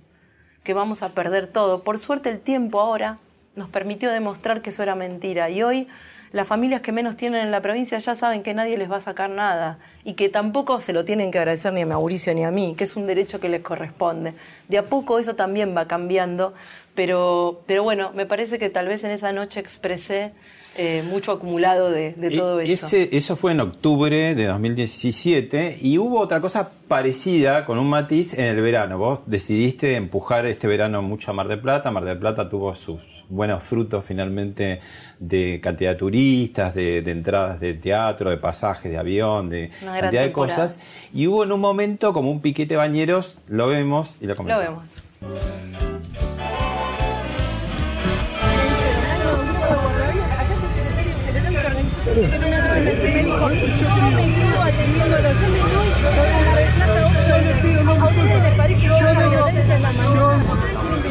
que vamos a perder todo. Por suerte el tiempo ahora nos permitió demostrar que eso era mentira y hoy las familias que menos tienen en la provincia ya saben que nadie les va a sacar nada y que tampoco se lo tienen que agradecer ni a Mauricio ni a mí, que es un derecho que les corresponde. De a poco eso también va cambiando, pero, pero bueno, me parece que tal vez en esa noche expresé eh, mucho acumulado de, de todo eso. Ese, eso fue en octubre de 2017 y hubo otra cosa parecida con un matiz en el verano. Vos decidiste empujar este verano mucho a Mar del Plata. Mar del Plata tuvo sus buenos frutos finalmente de cantidad de turistas, de, de entradas de teatro, de pasajes de avión, de Una cantidad de temporada. cosas. Y hubo en un momento como un piquete de bañeros, lo vemos y lo Lo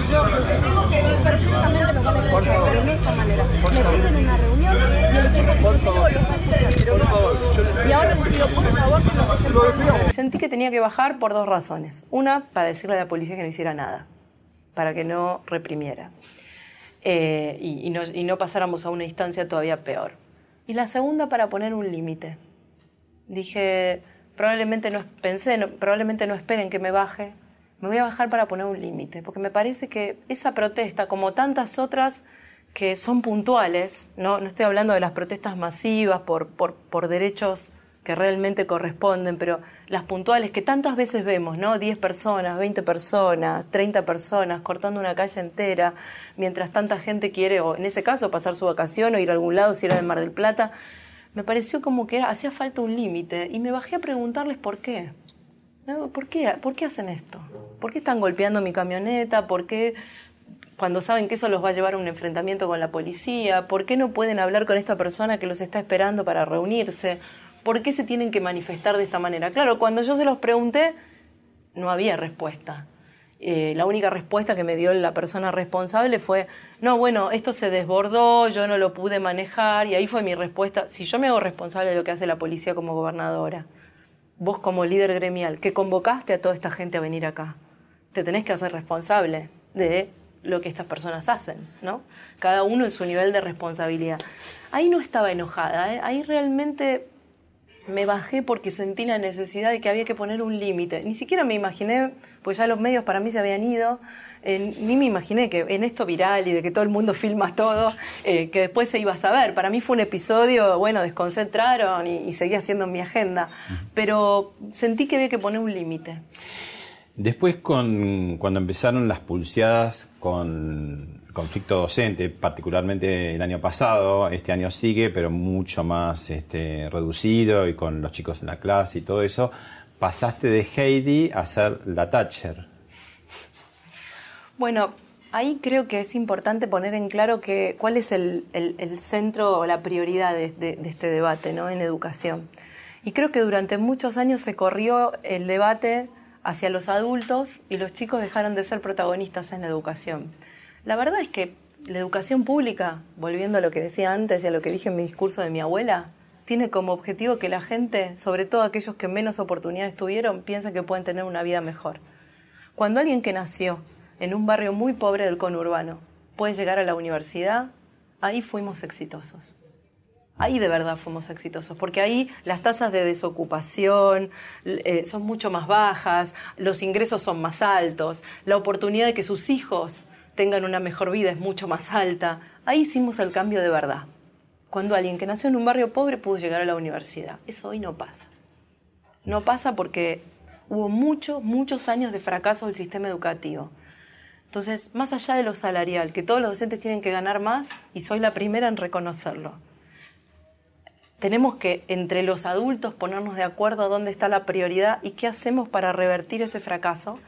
comentamos. vemos. Sentí que tenía que bajar por dos razones. Una, para decirle a la policía que no hiciera nada, para que no reprimiera eh, y, y no, y no pasáramos a una instancia todavía peor. Y la segunda, para poner un límite. Dije, probablemente no, pensé, no- probablemente no esperen que me baje, me voy a bajar para poner un límite, porque me parece que esa protesta, como tantas otras que son puntuales, no, no estoy hablando de las protestas masivas por, por, por derechos que realmente corresponden, pero las puntuales que tantas veces vemos, ¿no? 10 personas, 20 personas, 30 personas cortando una calle entera, mientras tanta gente quiere, o en ese caso, pasar su vacación o ir a algún lado, si era de Mar del Plata, me pareció como que hacía falta un límite y me bajé a preguntarles por qué. ¿Por qué. ¿Por qué hacen esto? ¿Por qué están golpeando mi camioneta? ¿Por qué cuando saben que eso los va a llevar a un enfrentamiento con la policía? ¿Por qué no pueden hablar con esta persona que los está esperando para reunirse? ¿Por qué se tienen que manifestar de esta manera? Claro, cuando yo se los pregunté, no había respuesta. Eh, la única respuesta que me dio la persona responsable fue, no, bueno, esto se desbordó, yo no lo pude manejar, y ahí fue mi respuesta. Si yo me hago responsable de lo que hace la policía como gobernadora, vos como líder gremial, que convocaste a toda esta gente a venir acá, te tenés que hacer responsable de lo que estas personas hacen, ¿no? Cada uno en su nivel de responsabilidad. Ahí no estaba enojada, ¿eh? ahí realmente me bajé porque sentí la necesidad de que había que poner un límite. Ni siquiera me imaginé, pues ya los medios para mí se habían ido, eh, ni me imaginé que en esto viral y de que todo el mundo filma todo, eh, que después se iba a saber. Para mí fue un episodio, bueno, desconcentraron y, y seguí haciendo mi agenda, pero sentí que había que poner un límite. Después, con, cuando empezaron las pulseadas con conflicto docente, particularmente el año pasado, este año sigue, pero mucho más este, reducido y con los chicos en la clase y todo eso, pasaste de Heidi a ser la Thatcher. Bueno, ahí creo que es importante poner en claro que cuál es el, el- centro o la prioridad de este debate ¿no? en educación. Y creo que durante muchos años se corrió el debate hacia los adultos y los chicos dejaron de ser protagonistas en la educación. La verdad es que la educación pública, volviendo a lo que decía antes y a lo que dije en mi discurso de mi abuela, tiene como objetivo que la gente, sobre todo aquellos que menos oportunidades tuvieron, piensen que pueden tener una vida mejor. Cuando alguien que nació en un barrio muy pobre del conurbano puede llegar a la universidad, ahí fuimos exitosos. Ahí de verdad fuimos exitosos, porque ahí las tasas de desocupación eh, son mucho más bajas, los ingresos son más altos, la oportunidad de que sus hijos tengan una mejor vida es mucho más alta. Ahí hicimos el cambio de verdad. Cuando alguien que nació en un barrio pobre pudo llegar a la universidad. Eso hoy no pasa. No pasa porque hubo muchos, muchos años de fracaso del sistema educativo. Entonces, más allá de lo salarial, que todos los docentes tienen que ganar más, y soy la primera en reconocerlo, tenemos que entre los adultos ponernos de acuerdo dónde está la prioridad y qué hacemos para revertir ese fracaso.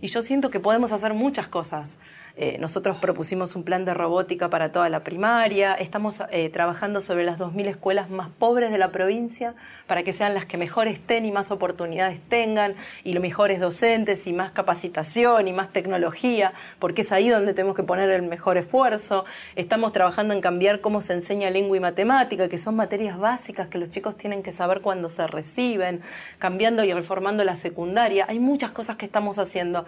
Y yo siento que podemos hacer muchas cosas. Eh, nosotros propusimos un plan de robótica para toda la primaria, estamos eh, trabajando sobre las 2.000 escuelas más pobres de la provincia para que sean las que mejor estén y más oportunidades tengan, y los mejores docentes y más capacitación y más tecnología, porque es ahí donde tenemos que poner el mejor esfuerzo. Estamos trabajando en cambiar cómo se enseña lengua y matemática, que son materias básicas que los chicos tienen que saber cuando se reciben, cambiando y reformando la secundaria. Hay muchas cosas que estamos haciendo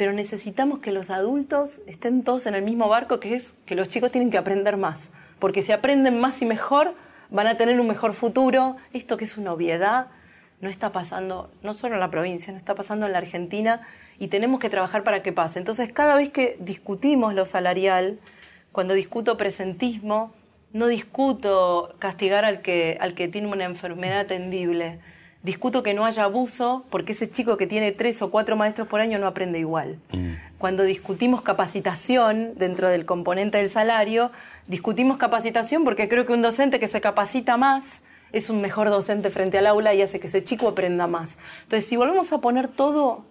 pero necesitamos que los adultos estén todos en el mismo barco, que es que los chicos tienen que aprender más, porque si aprenden más y mejor, van a tener un mejor futuro. Esto que es una obviedad, no está pasando no solo en la provincia, no está pasando en la Argentina y tenemos que trabajar para que pase. Entonces, cada vez que discutimos lo salarial, cuando discuto presentismo, no discuto castigar al que, al que tiene una enfermedad atendible. Discuto que no haya abuso porque ese chico que tiene tres o cuatro maestros por año no aprende igual. Mm. Cuando discutimos capacitación dentro del componente del salario, discutimos capacitación porque creo que un docente que se capacita más es un mejor docente frente al aula y hace que ese chico aprenda más. Entonces, si volvemos a poner todo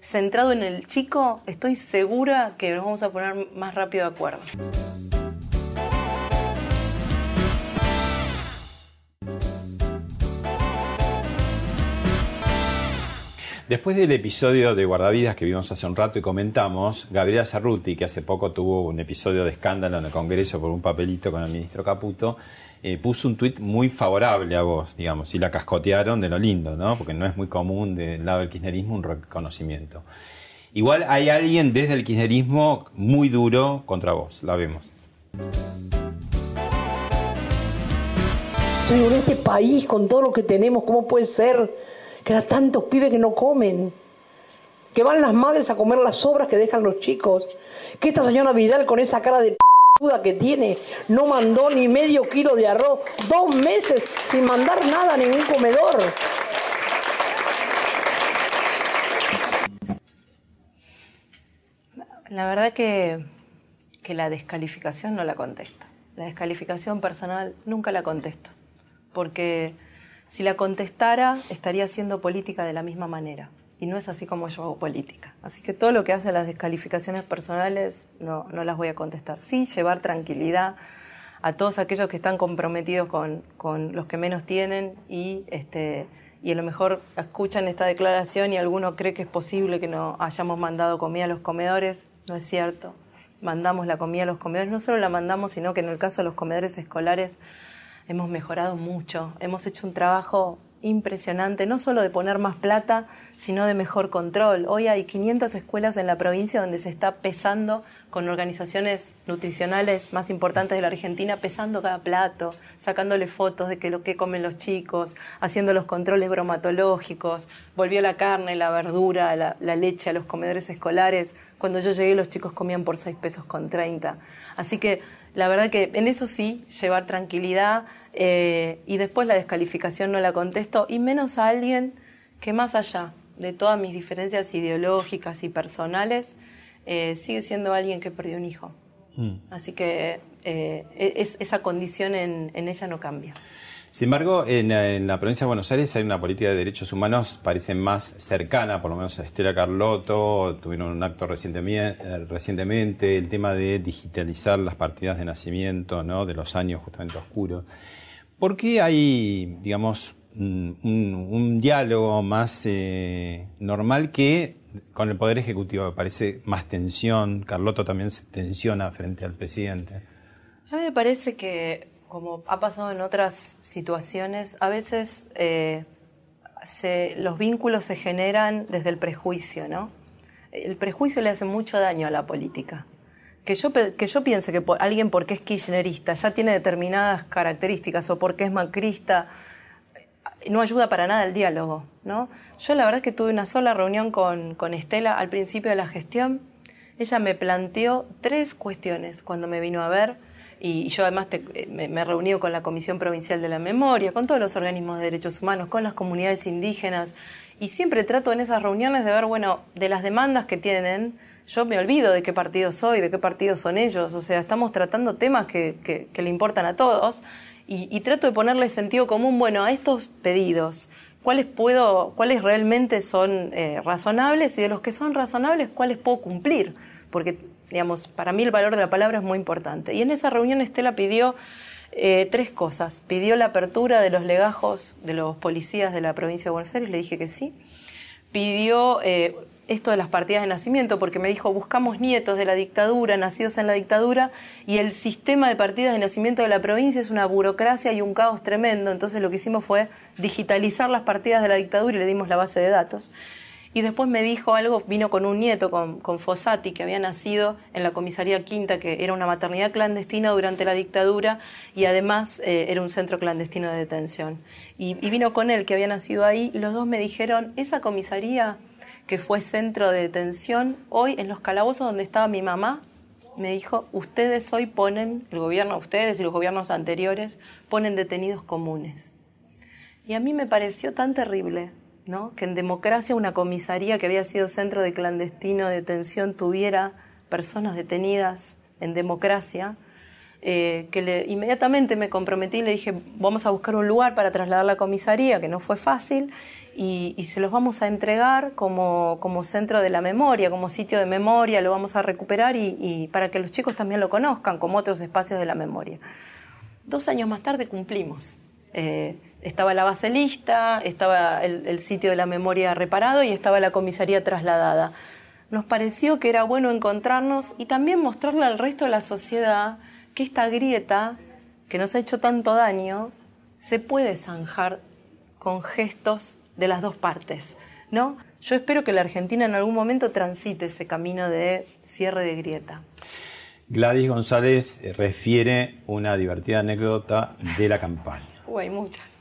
centrado en el chico, estoy segura que nos vamos a poner más rápido de acuerdo. Después del episodio de Guardavidas que vimos hace un rato y comentamos, Gabriela Cerruti, que hace poco tuvo un episodio de escándalo en el Congreso por un papelito con el ministro Caputo, eh, puso un tuit muy favorable a vos, digamos, y la cascotearon de lo lindo, ¿no? Porque no es muy común del lado del kirchnerismo un reconocimiento. Igual hay alguien desde el kirchnerismo muy duro contra vos, la vemos. en este país, con todo lo que tenemos, ¿cómo puede ser que hay tantos pibes que no comen? Que van las madres a comer las sobras que dejan los chicos. Que esta señora Vidal con esa cara de p que tiene, no mandó ni medio kilo de arroz, dos meses sin mandar nada a ningún comedor. La verdad que, que la descalificación no la contesto. La descalificación personal nunca la contesto. Porque si la contestara, estaría haciendo política de la misma manera y no es así como yo hago política. Así que todo lo que hace las descalificaciones personales no, no las voy a contestar. Sí, llevar tranquilidad a todos aquellos que están comprometidos con, con los que menos tienen y, este, y a lo mejor escuchan esta declaración y alguno cree que es posible que no hayamos mandado comida a los comedores. No es cierto. Mandamos la comida a los comedores. No solo la mandamos, sino que en el caso de los comedores escolares hemos mejorado mucho. Hemos hecho un trabajo impresionante, no solo de poner más plata, sino de mejor control. Hoy hay 500 escuelas en la provincia donde se está pesando con organizaciones nutricionales más importantes de la Argentina, pesando cada plato, sacándole fotos de lo que comen los chicos, haciendo los controles bromatológicos, volvió la carne, la verdura, la, leche a los comedores escolares. Cuando yo llegué los chicos comían por 6 pesos con 30. Así que la verdad que en eso sí, llevar tranquilidad, eh, y después la descalificación no la contesto, y menos a alguien que más allá de todas mis diferencias ideológicas y personales, eh, sigue siendo alguien que perdió un hijo. Mm. Así que eh, e-, esa condición en, ella no cambia. Sin embargo, en, la provincia de Buenos Aires hay una política de derechos humanos, parece más cercana, por lo menos a Estela Carlotto, tuvieron un acto recientemente, el tema de digitalizar las partidas de nacimiento de los años justamente oscuros. ¿Por qué hay, digamos, un, diálogo más eh, normal que con el Poder Ejecutivo? Parece más tensión. Carlotto también se tensiona frente al presidente. A mí me parece que, como ha pasado en otras situaciones, a veces eh, los vínculos se generan desde el prejuicio, ¿no? El prejuicio le hace mucho daño a la política que yo, que yo piense que alguien porque es kirchnerista ya tiene determinadas características o porque es macrista, eh, no ayuda para nada el diálogo, ¿no? Yo la verdad es que tuve una sola reunión con, con Estela al principio de la gestión. Ella me planteó tres cuestiones cuando me vino a ver y yo además eh, me, he reunido con la Comisión Provincial de la Memoria, con todos los organismos de derechos humanos, con las comunidades indígenas y siempre trato en esas reuniones de ver, bueno, de las demandas que tienen, yo me olvido de qué partido soy, de qué partido son ellos. O sea, estamos tratando temas que, que, le importan a todos y, trato de ponerle sentido común, bueno, a estos pedidos, cuáles puedo, cuáles realmente son eh, razonables y de los que son razonables, cuáles puedo cumplir. Porque, digamos, para mí el valor de la palabra es muy importante. Y en esa reunión Estela pidió eh, tres cosas. Pidió la apertura de los legajos de los policías de la provincia de Buenos Aires, le dije que sí. Pidió eh, esto de las partidas de nacimiento, porque me dijo, buscamos nietos de la dictadura, nacidos en la dictadura, y el sistema de partidas de nacimiento de la provincia es una burocracia y un caos tremendo. Entonces lo que hicimos fue digitalizar las partidas de la dictadura y le dimos la base de datos. Y después me dijo algo, vino con un nieto, con, con Fossati, que había nacido en la comisaría quinta, que era una maternidad clandestina durante la dictadura y además eh, era un centro clandestino de detención. Y, y vino con él, que había nacido ahí, y los dos me dijeron, esa comisaría que fue centro de detención, hoy en los calabozos donde estaba mi mamá, me dijo, ustedes hoy ponen, el gobierno, ustedes y los gobiernos anteriores, ponen detenidos comunes. Y a mí me pareció tan terrible, ¿no? Que en democracia una comisaría que había sido centro de clandestino de detención tuviera personas detenidas en democracia, eh, que inmediatamente me comprometí y le dije, vamos a buscar un lugar para trasladar la comisaría, que no fue fácil, y, se los vamos a entregar como, como, centro de la memoria, como sitio de memoria, lo vamos a recuperar y, y para que los chicos también lo conozcan como otros espacios de la memoria. Dos años más tarde cumplimos. Eh, estaba la base lista, estaba el, el, sitio de la memoria reparado y estaba la comisaría trasladada. Nos pareció que era bueno encontrarnos y también mostrarle al resto de la sociedad que esta grieta, que nos ha hecho tanto daño, se puede zanjar con gestos de las dos partes, ¿no? Yo espero que la Argentina en algún momento transite ese camino de cierre de grieta. Gladys González refiere una divertida anécdota de la campaña. Uy, hay muchas.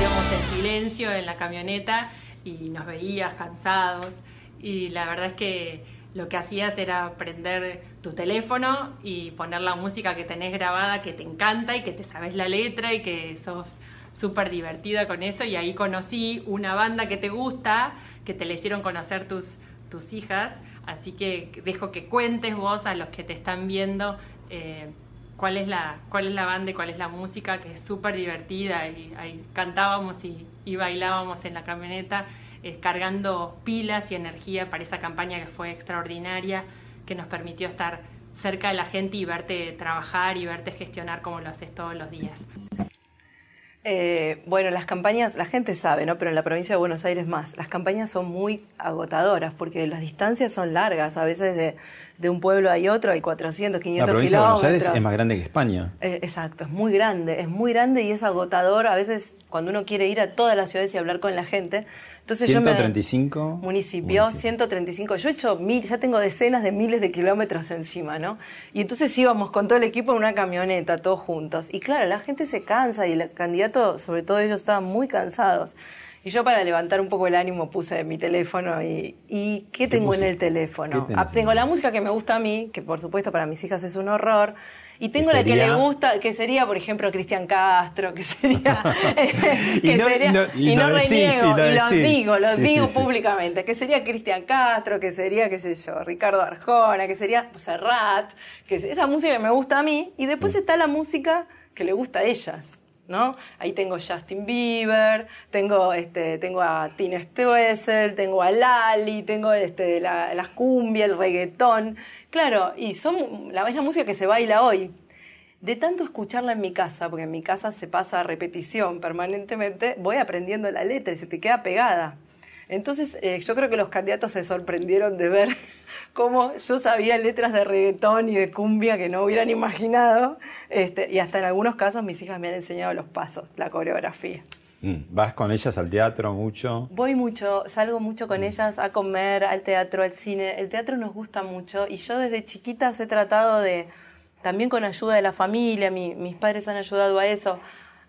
Íbamos en silencio en la camioneta y nos veías cansados. Y la verdad es que lo que hacías era prender tu teléfono y poner la música que tenés grabada que te encanta y que te sabes la letra y que sos súper divertida con eso. Y ahí conocí una banda que te gusta, que te le hicieron conocer tus, tus hijas, así que dejo que cuentes vos a los que te están viendo eh, cuál, es la, cuál es la banda y cuál es la música, que es súper divertida y ahí cantábamos y, y bailábamos en la camioneta eh, cargando pilas y energía para esa campaña que fue extraordinaria, que nos permitió estar cerca de la gente y verte trabajar y verte gestionar como lo haces todos los días. Eh, bueno, las campañas, la gente sabe, ¿no? Pero en la provincia de Buenos Aires más, las campañas son muy agotadoras porque las distancias son largas. A veces de, de un pueblo hay otro, hay 400, 500 La provincia kilómetros. de Buenos Aires es más grande que España. Eh, exacto, es muy grande, es muy grande y es agotador. A veces cuando uno quiere ir a todas las ciudades y hablar con la gente. Entonces 135 yo me, municipios, municipio. 135. Yo he hecho mil, ya tengo decenas de miles de kilómetros encima, ¿no? Y entonces íbamos con todo el equipo en una camioneta, todos juntos. Y claro, la gente se cansa y el candidato, sobre todo ellos, estaban muy cansados. Y yo para levantar un poco el ánimo puse mi teléfono y, y ¿qué, ¿Qué tengo puse? en el teléfono? Ah, tengo la música que me gusta a mí, que por supuesto para mis hijas es un horror. Y tengo la que le gusta, que sería, por ejemplo, Cristian Castro, que sería. que y, no, sería, no, y, y no, no reniego, decís, y lo decís. digo, lo Sí, digo sí, sí. públicamente, que sería Cristian Castro, que sería, qué sé yo, Ricardo Arjona, que sería Serrat, que es- esa música que me gusta a mí, y después está la música que le gusta a ellas. ¿No? Ahí tengo Justin Bieber, tengo este, tengo a Tina Stoessel, tengo a Lali, tengo este, la, las cumbias, el reggaetón. Claro, y son la misma música que se baila hoy. De tanto escucharla en mi casa, porque en mi casa se pasa a repetición permanentemente, voy aprendiendo la letra y se te queda pegada. Entonces, eh, yo creo que los candidatos se sorprendieron de ver cómo yo sabía letras de reggaetón y de cumbia que no hubieran imaginado. Este, y hasta en algunos casos mis hijas me han enseñado los pasos, la coreografía. Mm, ¿Vas con ellas al teatro mucho? Voy mucho, salgo mucho con ellas a comer, al teatro, al cine. El teatro nos gusta mucho y yo desde chiquitas he tratado de, también con ayuda de la familia, mi- mis padres han ayudado a eso,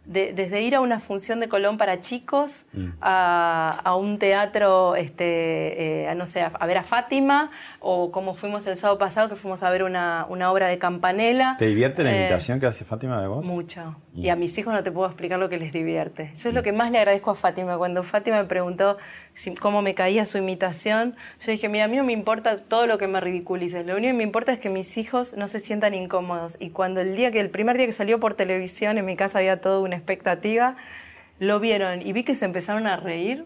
de- desde ir a una función de Colón para chicos a, a un teatro, este, eh, a, no sé, a, a ver a Fátima, o como fuimos el sábado pasado, que fuimos a ver una, una obra de Campanella. ¿Te divierte la Eh, imitación que hace Fátima de vos? mucho. Y a mis hijos no te puedo explicar lo que les divierte. Yo es lo que más le agradezco a Fátima. Cuando Fátima me preguntó cómo me caía su imitación, yo dije, mira, a mí no me importa todo lo que me ridiculices. Lo único que me importa es que mis hijos no se sientan incómodos. Y cuando el día que el primer día que salió por televisión, en mi casa había toda una expectativa, lo vieron y vi que se empezaron a reír.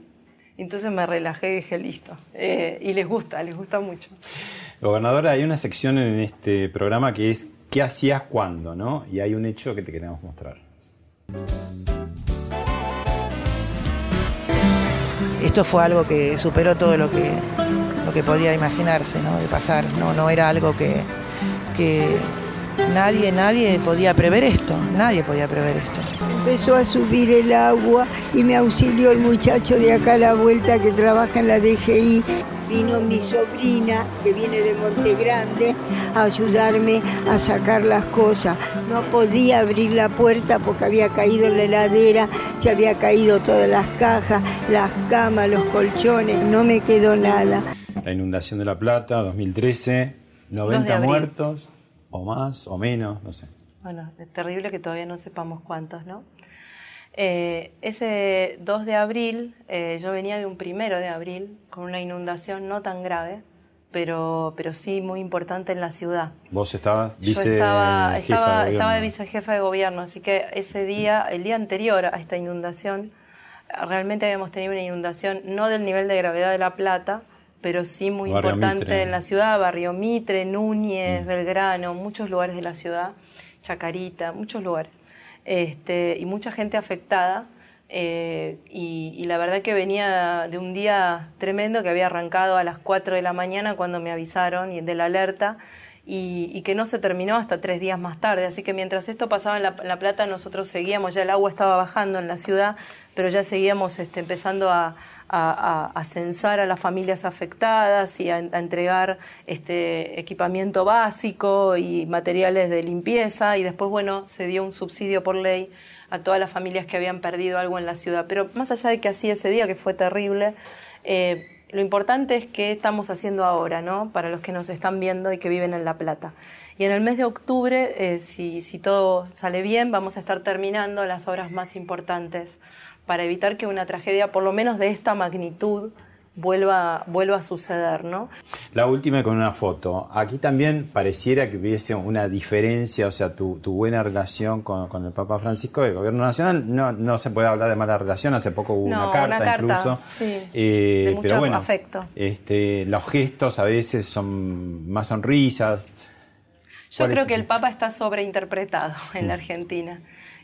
Entonces me relajé y dije, listo. Eh, y les gusta, les gusta mucho. Gobernadora, hay una sección en este programa que es ¿qué hacías cuando? ¿no? Y hay un hecho que te queremos mostrar. Esto fue algo que superó todo lo que, lo que podía imaginarse, ¿no? De pasar. No, no era algo que, que, Nadie, nadie podía prever esto, nadie podía prever esto. Empezó a subir el agua y me auxilió el muchacho de acá a la vuelta que trabaja en la DGI. Vino mi sobrina, que viene de Monte Grande, a ayudarme a sacar las cosas. No podía abrir la puerta porque había caído la heladera, se había caído todas las cajas, las camas, los colchones, no me quedó nada. La inundación de La Plata, 2013, 90 muertos, o más, o menos, no sé. Bueno, es terrible que todavía no sepamos cuántos, ¿no? Eh, ese 2 de abril, eh, yo venía de un primero de abril con una inundación no tan grave, pero, pero sí muy importante en la ciudad. ¿Vos estabas vice Yo estaba, jefa estaba, de estaba de vicejefa de gobierno, así que ese día, el día anterior a esta inundación, realmente habíamos tenido una inundación no del nivel de gravedad de La Plata, pero sí muy Barrio importante Mitre. en la ciudad, Barrio Mitre, Núñez, Mm. Belgrano, muchos lugares de la ciudad, Chacarita, muchos lugares, este, y mucha gente afectada. eh, y, la verdad que venía de un día tremendo que había arrancado a las 4 de la mañana cuando me avisaron y de la alerta y, y que no se terminó hasta tres días más tarde. Así que mientras esto pasaba en La, en La Plata, nosotros seguíamos, ya el agua estaba bajando en la ciudad, pero ya seguíamos este, empezando a, a- a- a censar a las familias afectadas y a, entregar este equipamiento básico y materiales de limpieza y después, bueno, se dio un subsidio por ley a todas las familias que habían perdido algo en la ciudad. Pero más allá de que así ese día, que fue terrible, eh, lo importante es qué estamos haciendo ahora, ¿no? Para los que nos están viendo y que viven en La Plata. Y en el mes de octubre, eh, si, si todo sale bien, vamos a estar terminando las obras más importantes para evitar que una tragedia, por lo menos de esta magnitud, vuelva, vuelva a suceder, ¿no? La última con una foto. Aquí también pareciera que hubiese una diferencia, o sea, tu, tu buena relación con, con el Papa Francisco del Gobierno Nacional. No, no se puede hablar de mala relación, hace poco hubo No, una carta, una carta, incluso. sí, Eh, de mucho pero bueno, afecto. Este, los gestos a veces son más sonrisas. Yo ¿Cuál creo es que el Papa está sobreinterpretado en la. Argentina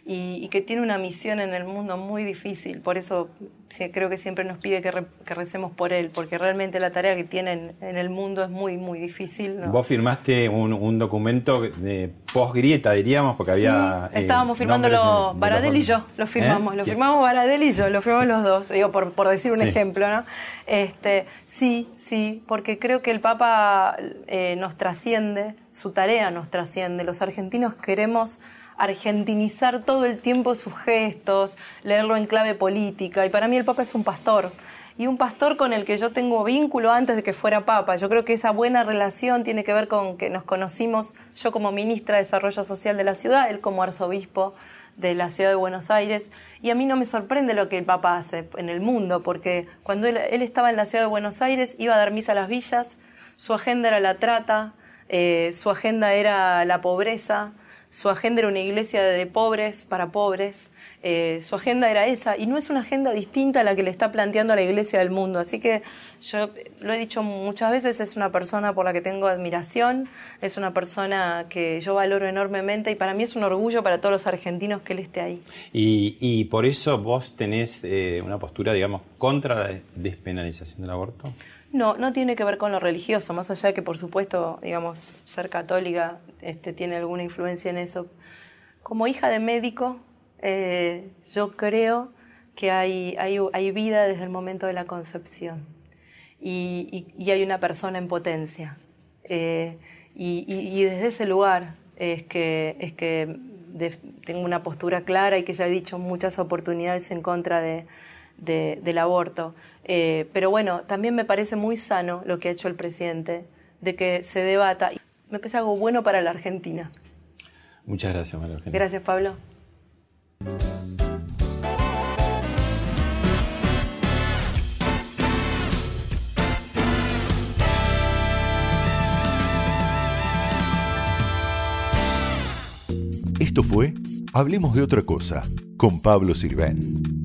y, y que tiene una misión en el mundo muy difícil. Por eso creo que siempre nos pide que, re- que recemos por él, porque realmente la tarea que tiene en, en el mundo es muy, muy difícil. ¿no? Vos firmaste un, un documento de post-grieta, diríamos, porque había... Sí, eh, estábamos nombres firmándolo, de- de Baradel y yo, lo firmamos, ¿Eh? lo firmamos Baradel y yo, lo firmamos los dos, digo, por, por decir un Sí. ejemplo, ¿no? Este, sí, sí, porque creo que el Papa eh, nos trasciende, su tarea nos trasciende, los argentinos queremos argentinizar todo el tiempo sus gestos, leerlo en clave política, y para mí el Papa es un pastor, y un pastor con el que yo tengo vínculo antes de que fuera papa. Yo creo que esa buena relación tiene que ver con que nos conocimos yo como ministra de Desarrollo Social de la ciudad, él como arzobispo de la ciudad de Buenos Aires. Y a mí no me sorprende lo que el Papa hace en el mundo, porque cuando él, estaba en la ciudad de Buenos Aires iba a dar misa a las villas, su agenda era la trata, eh, su agenda era la pobreza, su agenda era una iglesia de pobres para pobres, eh, su agenda era esa, y no es una agenda distinta a la que le está planteando la iglesia del mundo. Así que yo lo he dicho muchas veces, es una persona por la que tengo admiración, es una persona que yo valoro enormemente y para mí es un orgullo para todos los argentinos que él esté ahí. Y, y por eso vos tenés eh, una postura, digamos, contra la despenalización del aborto. No, no tiene que ver con lo religioso, más allá de que, por supuesto, digamos, ser católica este, tiene alguna influencia en eso. Como hija de médico, eh, yo creo que hay, hay, hay vida desde el momento de la concepción y, y- hay una persona en potencia. Eh, y, y- desde ese lugar es que, es que tengo una postura clara y que ya he dicho muchas oportunidades en contra de, de- del aborto. Eh, pero bueno, también me parece muy sano lo que ha hecho el presidente, de que se debata. Me parece algo bueno para la Argentina. Muchas gracias, María Eugenia. Gracias, Pablo. Esto fue Hablemos de otra cosa con Pablo Sirven,